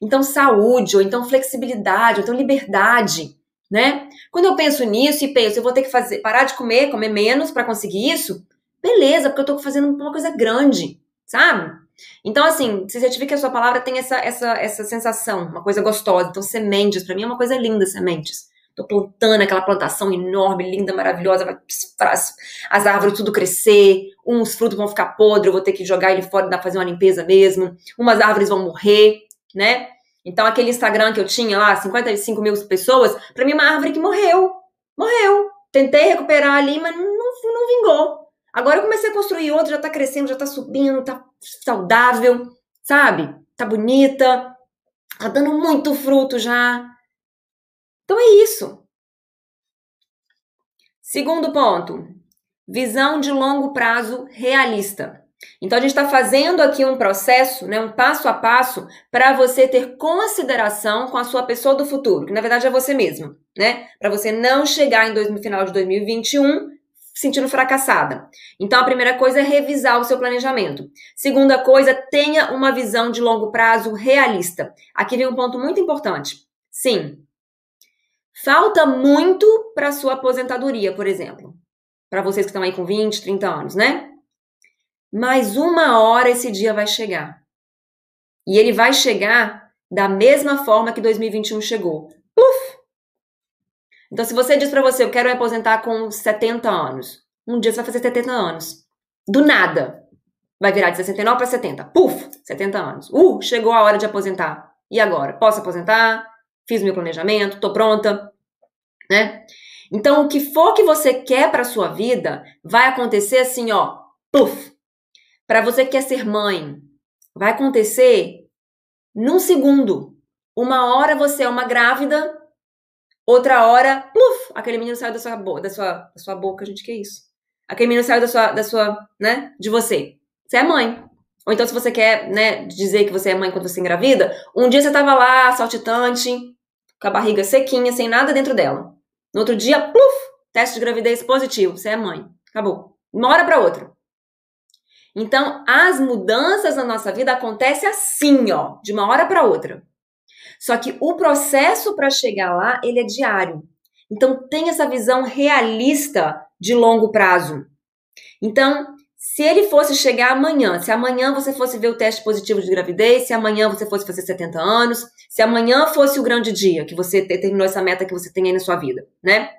Então, saúde, ou então flexibilidade, ou então liberdade né? Quando eu penso nisso e penso, eu vou ter que fazer, parar de comer, comer menos para conseguir isso, beleza, porque eu tô fazendo uma coisa grande, sabe? Então, assim, se certifique que a sua palavra tem essa, essa, essa sensação, uma coisa gostosa. Então, sementes, para mim é uma coisa linda, sementes. Tô plantando aquela plantação enorme, linda, maravilhosa, vai as árvores tudo crescer, uns frutos vão ficar podres, eu vou ter que jogar ele fora e fazer uma limpeza mesmo, umas árvores vão morrer, né? Então, aquele Instagram que eu tinha lá, 55 mil pessoas, para mim, é uma árvore que morreu. Morreu. Tentei recuperar ali, mas não, não vingou. Agora eu comecei a construir outro, já tá crescendo, já tá subindo, tá saudável, sabe? Tá bonita, tá dando muito fruto já. Então é isso. Segundo ponto, visão de longo prazo realista. Então a gente está fazendo aqui um processo, né, um passo a passo, para você ter consideração com a sua pessoa do futuro, que na verdade é você mesmo, né? Para você não chegar em dois, no final de 2021 sentindo fracassada. Então a primeira coisa é revisar o seu planejamento. Segunda coisa, tenha uma visão de longo prazo realista. Aqui vem um ponto muito importante. Sim, falta muito para sua aposentadoria, por exemplo. Para vocês que estão aí com 20, 30 anos, né? Mas uma hora esse dia vai chegar. E ele vai chegar da mesma forma que 2021 chegou. Então, se você diz para você, eu quero me aposentar com 70 anos, um dia você vai fazer 70 anos. Do nada. Vai virar de 69 para 70. Puf! 70 anos. Uh, chegou a hora de aposentar. E agora? Posso aposentar? Fiz meu planejamento, tô pronta, né? Então, o que for que você quer para sua vida, vai acontecer assim, ó, puf, para você que quer ser mãe, vai acontecer num segundo. Uma hora você é uma grávida, outra hora, pluf, aquele menino saiu da sua, boca, da sua, da sua boca, gente, que isso? Aquele menino saiu da sua, da sua, né, de você. Você é mãe. Ou então, se você quer, né, dizer que você é mãe quando você engravida, um dia você tava lá, saltitante, com a barriga sequinha, sem nada dentro dela. No outro dia, pluf, teste de gravidez positivo, você é mãe. Acabou. Uma hora para outra. Então, as mudanças na nossa vida acontecem assim, ó, de uma hora para outra. Só que o processo para chegar lá, ele é diário. Então, tem essa visão realista de longo prazo. Então, se ele fosse chegar amanhã, se amanhã você fosse ver o teste positivo de gravidez, se amanhã você fosse fazer 70 anos, se amanhã fosse o grande dia que você terminou essa meta que você tem aí na sua vida, né?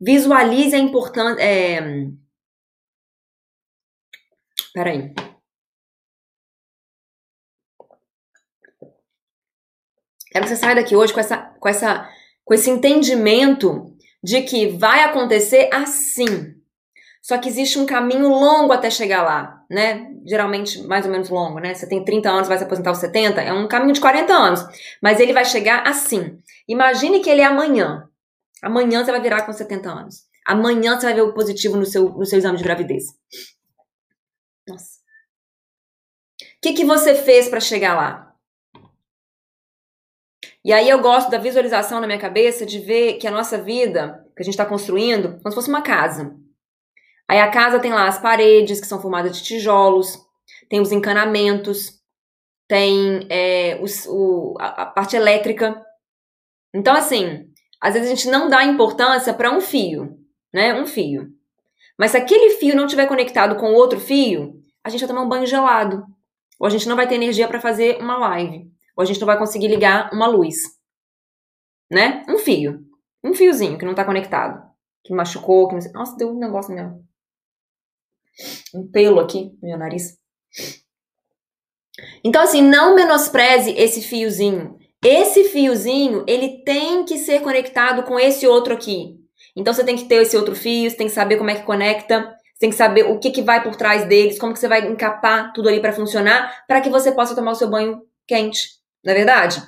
Visualize a importância. É... Peraí. Quero que você saia daqui hoje com, essa, com, essa, com esse entendimento de que vai acontecer assim. Só que existe um caminho longo até chegar lá, né? Geralmente mais ou menos longo, né? Você tem 30 anos, vai se aposentar aos 70, é um caminho de 40 anos. Mas ele vai chegar assim. Imagine que ele é amanhã. Amanhã você vai virar com 70 anos. Amanhã você vai ver o positivo no seu, no seu exame de gravidez. Nossa. O que, que você fez para chegar lá? E aí eu gosto da visualização na minha cabeça de ver que a nossa vida, que a gente está construindo, como se fosse uma casa. Aí a casa tem lá as paredes, que são formadas de tijolos, tem os encanamentos, tem é, os, o, a, a parte elétrica. Então, assim, às vezes a gente não dá importância para um fio, né? Um fio. Mas se aquele fio não estiver conectado com outro fio, a gente vai tomar um banho gelado. Ou a gente não vai ter energia para fazer uma live. Ou a gente não vai conseguir ligar uma luz. Né? Um fio. Um fiozinho que não tá conectado. Que machucou, que não... Nossa, deu um negócio mesmo um pelo aqui no meu nariz. Então, assim, não menospreze esse fiozinho. Esse fiozinho, ele tem que ser conectado com esse outro aqui. Então, você tem que ter esse outro fio, você tem que saber como é que conecta, você tem que saber o que, que vai por trás deles, como que você vai encapar tudo ali para funcionar, para que você possa tomar o seu banho quente. Não é verdade?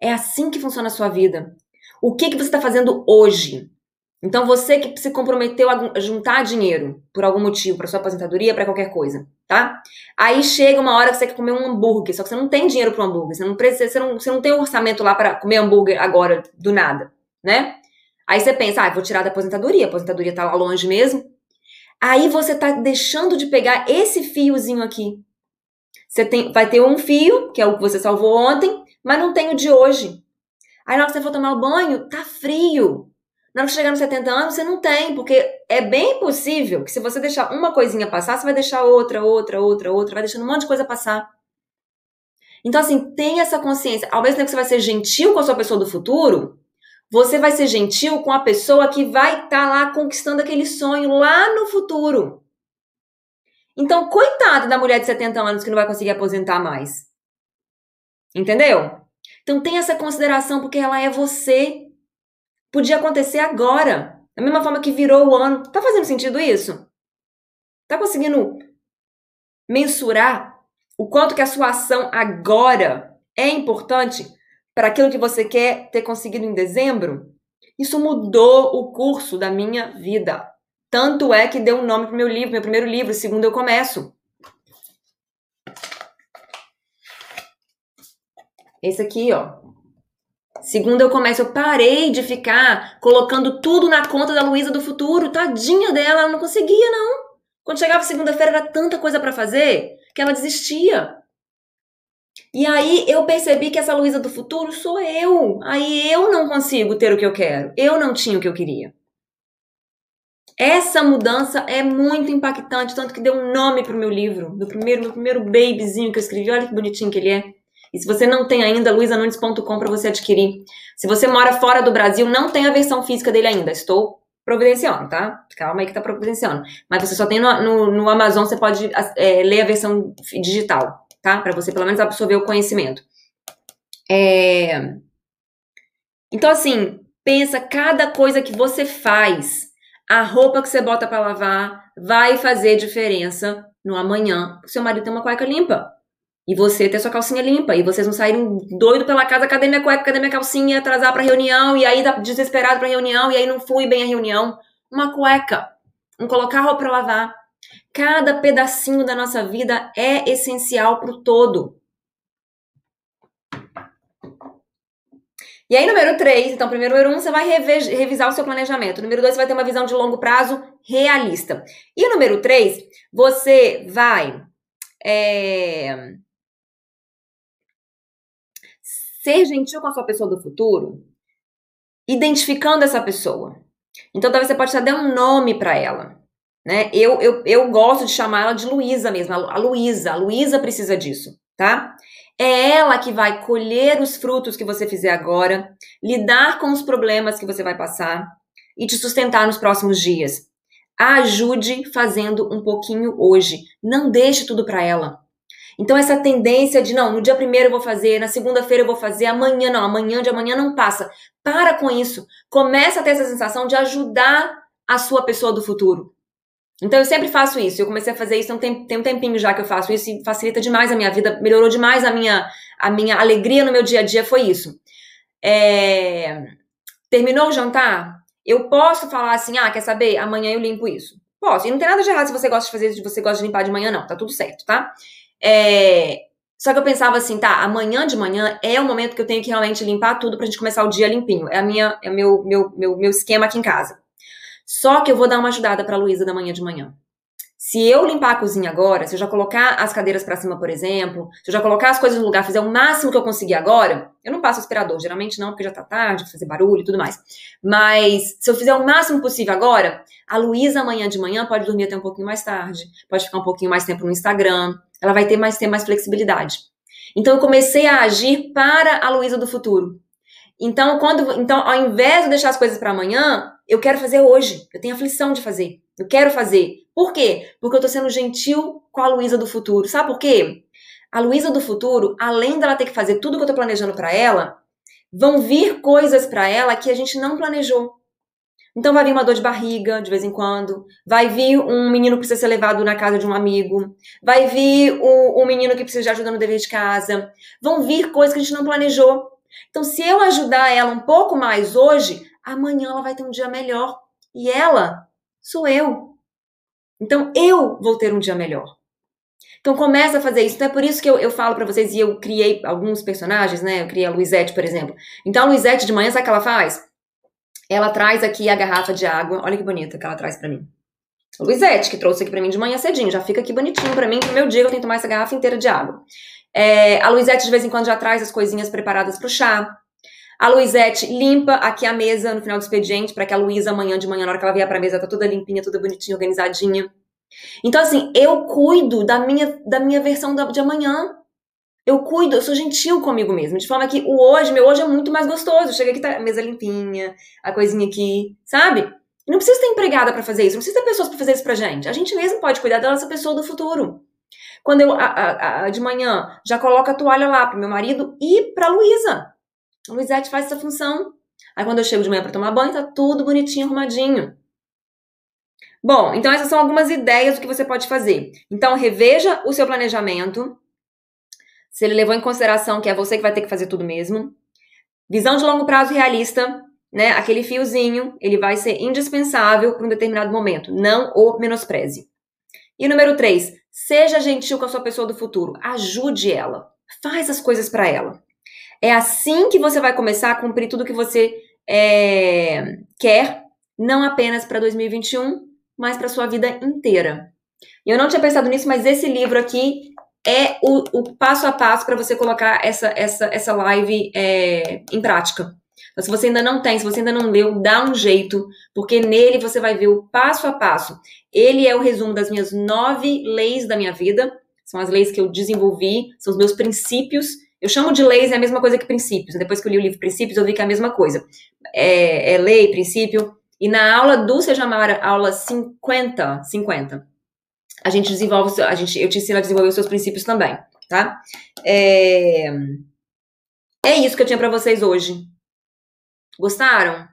É assim que funciona a sua vida. O que, que você está fazendo hoje? Então você que se comprometeu a juntar dinheiro por algum motivo, para sua aposentadoria, para qualquer coisa, tá? Aí chega uma hora que você quer comer um hambúrguer, só que você não tem dinheiro para hambúrguer, você não precisa, você não, você não tem orçamento lá para comer hambúrguer agora do nada, né? Aí você pensa, ah, vou tirar da aposentadoria, a aposentadoria tá lá longe mesmo. Aí você tá deixando de pegar esse fiozinho aqui. Você tem, vai ter um fio, que é o que você salvou ontem, mas não tem o de hoje. Aí na hora que você for tomar o banho, tá frio. Na hora que chegar nos 70 anos, você não tem, porque é bem possível que se você deixar uma coisinha passar, você vai deixar outra, outra, outra, outra, vai deixando um monte de coisa passar. Então, assim, tenha essa consciência. Ao mesmo tempo que você vai ser gentil com a sua pessoa do futuro, você vai ser gentil com a pessoa que vai estar tá lá conquistando aquele sonho lá no futuro. Então, coitada da mulher de 70 anos que não vai conseguir aposentar mais. Entendeu? Então, tenha essa consideração, porque ela é você. Podia acontecer agora. Da mesma forma que virou o ano. Tá fazendo sentido isso? Tá conseguindo mensurar o quanto que a sua ação agora é importante para aquilo que você quer ter conseguido em dezembro? Isso mudou o curso da minha vida. Tanto é que deu um nome pro meu livro, meu primeiro livro, segundo eu começo. Esse aqui, ó. Segundo eu começo, eu parei de ficar colocando tudo na conta da Luísa do futuro. Tadinha dela, ela não conseguia, não. Quando chegava segunda-feira era tanta coisa para fazer que ela desistia. E aí eu percebi que essa Luísa do futuro sou eu. Aí eu não consigo ter o que eu quero. Eu não tinha o que eu queria. Essa mudança é muito impactante, tanto que deu um nome pro meu livro, do primeiro, meu primeiro babyzinho que eu escrevi. Olha que bonitinho que ele é. E se você não tem ainda, luisanunes.com para você adquirir. Se você mora fora do Brasil, não tem a versão física dele ainda. Estou providenciando, tá? Calma aí que tá providenciando. Mas você só tem no, no, no Amazon, você pode é, ler a versão digital, tá? Para você pelo menos absorver o conhecimento. É... Então, assim, pensa cada coisa que você faz, a roupa que você bota para lavar, vai fazer diferença no amanhã. Seu marido tem uma cueca limpa. E você ter sua calcinha limpa. E vocês não saírem doido pela casa, cadê minha cueca, cadê minha calcinha, atrasar pra reunião, e aí tá desesperado pra reunião, e aí não flui bem a reunião. Uma cueca. Um colocar roupa pra lavar. Cada pedacinho da nossa vida é essencial pro todo. E aí, número 3, então, primeiro número 1, um, você vai revisar o seu planejamento. Número 2, você vai ter uma visão de longo prazo realista. E número 3, você vai é, ser gentil com a sua pessoa do futuro, identificando essa pessoa. Então, talvez você pode até dar um nome para ela. Né? Eu, eu, eu gosto de chamar ela de Luísa mesmo, a Luísa. A Luísa precisa disso, tá? É ela que vai colher os frutos que você fizer agora, lidar com os problemas que você vai passar e te sustentar nos próximos dias. ajude fazendo um pouquinho hoje. Não deixe tudo para ela. Então, essa tendência de, não, no dia primeiro eu vou fazer, na segunda-feira eu vou fazer, amanhã não, amanhã de amanhã não passa. Para com isso. Começa a ter essa sensação de ajudar a sua pessoa do futuro. Então eu sempre faço isso. Eu comecei a fazer isso tem, um tempinho já que eu faço isso e facilita demais a minha vida, melhorou demais a minha, a minha alegria no meu dia a dia. Foi isso. É... Terminou o jantar? Eu posso falar assim: ah, quer saber? Amanhã eu limpo isso. Posso. E não tem nada de errado se você gosta de fazer isso, se você gosta de limpar de manhã, não. Tá tudo certo, tá? É... Só que eu pensava assim, tá, amanhã de manhã é o momento que eu tenho que realmente limpar tudo pra gente começar o dia limpinho. É a minha, é o meu, meu, meu, meu esquema aqui em casa. Só que eu vou dar uma ajudada para Luísa da manhã de manhã. Se eu limpar a cozinha agora, se eu já colocar as cadeiras para cima, por exemplo, se eu já colocar as coisas no lugar, fizer o máximo que eu conseguir agora, eu não passo aspirador, geralmente não, porque já tá tarde, fazer barulho e tudo mais. Mas se eu fizer o máximo possível agora, a Luísa amanhã de manhã pode dormir até um pouquinho mais tarde, pode ficar um pouquinho mais tempo no Instagram, ela vai ter mais tempo, mais flexibilidade. Então eu comecei a agir para a Luísa do futuro. Então, quando, então, ao invés de deixar as coisas para amanhã, eu quero fazer hoje. Eu tenho aflição de fazer. Eu quero fazer. Por quê? Porque eu tô sendo gentil com a Luísa do futuro. Sabe por quê? A Luísa do futuro, além dela ter que fazer tudo que eu tô planejando para ela, vão vir coisas para ela que a gente não planejou. Então vai vir uma dor de barriga de vez em quando, vai vir um menino que precisa ser levado na casa de um amigo, vai vir um, um menino que precisa de ajuda no dever de casa, vão vir coisas que a gente não planejou. Então, se eu ajudar ela um pouco mais hoje, amanhã ela vai ter um dia melhor. E ela sou eu. Então, eu vou ter um dia melhor. Então, começa a fazer isso. Então, é por isso que eu, eu falo para vocês, e eu criei alguns personagens, né? Eu criei a Luizete, por exemplo. Então, a Luizete de manhã, sabe o que ela faz? Ela traz aqui a garrafa de água. Olha que bonita que ela traz para mim. A Luizete, que trouxe aqui para mim de manhã cedinho. Já fica aqui bonitinho para mim, pro meu dia eu tenho que tomar essa garrafa inteira de água. É, a Luizete, de vez em quando, já traz as coisinhas preparadas para o chá. A Luizete limpa aqui a mesa no final do expediente, para que a Luísa, amanhã de manhã, na hora que ela vier para a mesa, tá toda limpinha, toda bonitinha, organizadinha. Então, assim, eu cuido da minha, da minha versão de amanhã. Eu cuido, eu sou gentil comigo mesmo. De forma que o hoje, meu hoje é muito mais gostoso. Chega aqui, tá a mesa limpinha, a coisinha aqui, sabe? Não precisa ter empregada para fazer isso, não precisa ter pessoas para fazer isso pra gente. A gente mesmo pode cuidar da nossa pessoa do futuro. Quando eu, a, a, a, de manhã, já coloco a toalha lá pro meu marido e pra Luísa. A Luizete faz essa função. Aí quando eu chego de manhã para tomar banho, tá tudo bonitinho, arrumadinho. Bom, então essas são algumas ideias do que você pode fazer. Então reveja o seu planejamento. Se ele levou em consideração que é você que vai ter que fazer tudo mesmo. Visão de longo prazo realista, né? Aquele fiozinho, ele vai ser indispensável para um determinado momento. Não o menospreze. E número 3, seja gentil com a sua pessoa do futuro. Ajude ela. Faz as coisas para ela. É assim que você vai começar a cumprir tudo que você é, quer, não apenas para 2021, mas para sua vida inteira. Eu não tinha pensado nisso, mas esse livro aqui é o, o passo a passo para você colocar essa, essa, essa live é, em prática. Então, se você ainda não tem, se você ainda não leu, dá um jeito, porque nele você vai ver o passo a passo. Ele é o resumo das minhas nove leis da minha vida, são as leis que eu desenvolvi, são os meus princípios. Eu chamo de leis, é a mesma coisa que princípios. Depois que eu li o livro Princípios, eu vi que é a mesma coisa. É, é lei, princípio. E na aula do Seja Mara, aula 50, 50, a gente desenvolve, a gente, eu te ensino a desenvolver os seus princípios também, tá? É, é isso que eu tinha para vocês hoje. Gostaram?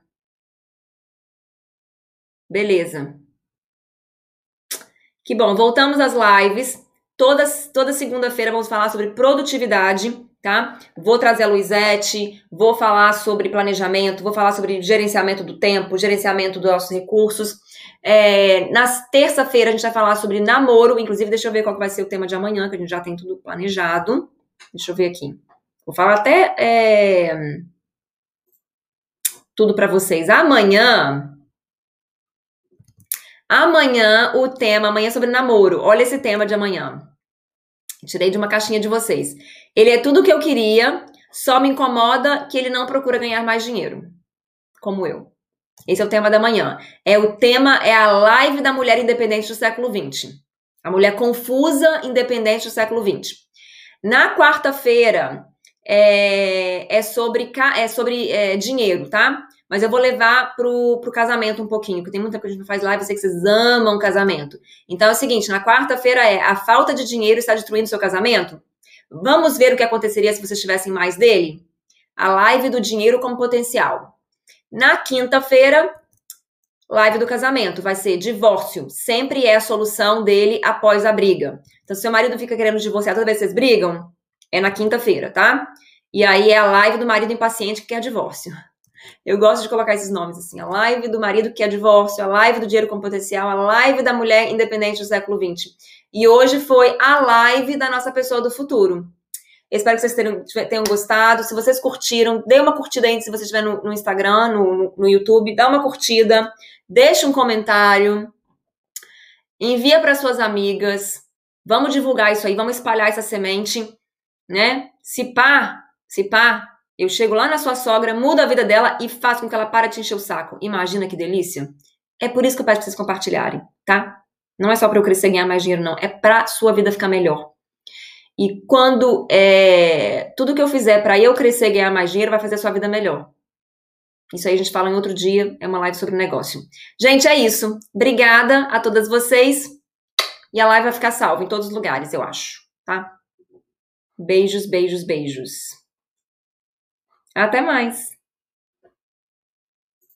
Beleza. Que bom, voltamos às lives. Toda, toda segunda-feira vamos falar sobre produtividade, tá? Vou trazer a Luizete, vou falar sobre planejamento, vou falar sobre gerenciamento do tempo, gerenciamento dos nossos recursos. É, na terça-feira a gente vai falar sobre namoro, inclusive deixa eu ver qual vai ser o tema de amanhã, que a gente já tem tudo planejado. Deixa eu ver aqui. Vou falar até. É tudo para vocês. Amanhã Amanhã o tema, amanhã é sobre namoro. Olha esse tema de amanhã. Tirei de uma caixinha de vocês. Ele é tudo o que eu queria, só me incomoda que ele não procura ganhar mais dinheiro. Como eu. Esse é o tema da manhã. É o tema, é a live da mulher independente do século XX. A mulher confusa independente do século XX. Na quarta-feira é, é, sobre, é sobre é, dinheiro, tá? Mas eu vou levar pro, pro casamento um pouquinho, porque tem muita coisa que a gente faz live, eu sei que vocês amam casamento. Então é o seguinte, na quarta-feira é a falta de dinheiro está destruindo seu casamento? Vamos ver o que aconteceria se vocês tivessem mais dele? A live do dinheiro como potencial. Na quinta-feira, live do casamento, vai ser divórcio. Sempre é a solução dele após a briga. Então, se seu marido fica querendo divorciar toda vez que vocês brigam, é na quinta-feira, tá? E aí é a live do marido impaciente que quer divórcio. Eu gosto de colocar esses nomes assim: a live do marido que quer divórcio, a live do dinheiro com potencial, a live da mulher independente do século XX. E hoje foi a live da nossa pessoa do futuro. espero que vocês tenham, tenham, gostado. Se vocês curtiram, dê uma curtida aí se você estiver no, no Instagram, no, no, YouTube, dá uma curtida, deixa um comentário, envia para suas amigas. Vamos divulgar isso aí, vamos espalhar essa semente, né? Se pá, se pá, eu chego lá na sua sogra, mudo a vida dela e faço com que ela pare de encher o saco. Imagina que delícia? É por isso que eu peço pra vocês compartilharem, tá? Não é só para eu crescer e ganhar mais dinheiro, não. É pra sua vida ficar melhor. E quando é, tudo que eu fizer para eu crescer e ganhar mais dinheiro vai fazer a sua vida melhor. Isso aí a gente fala em outro dia, é uma live sobre negócio. Gente, é isso. Obrigada a todas vocês. E a live vai ficar salva em todos os lugares, eu acho, tá? Beijos, beijos, beijos. Até mais!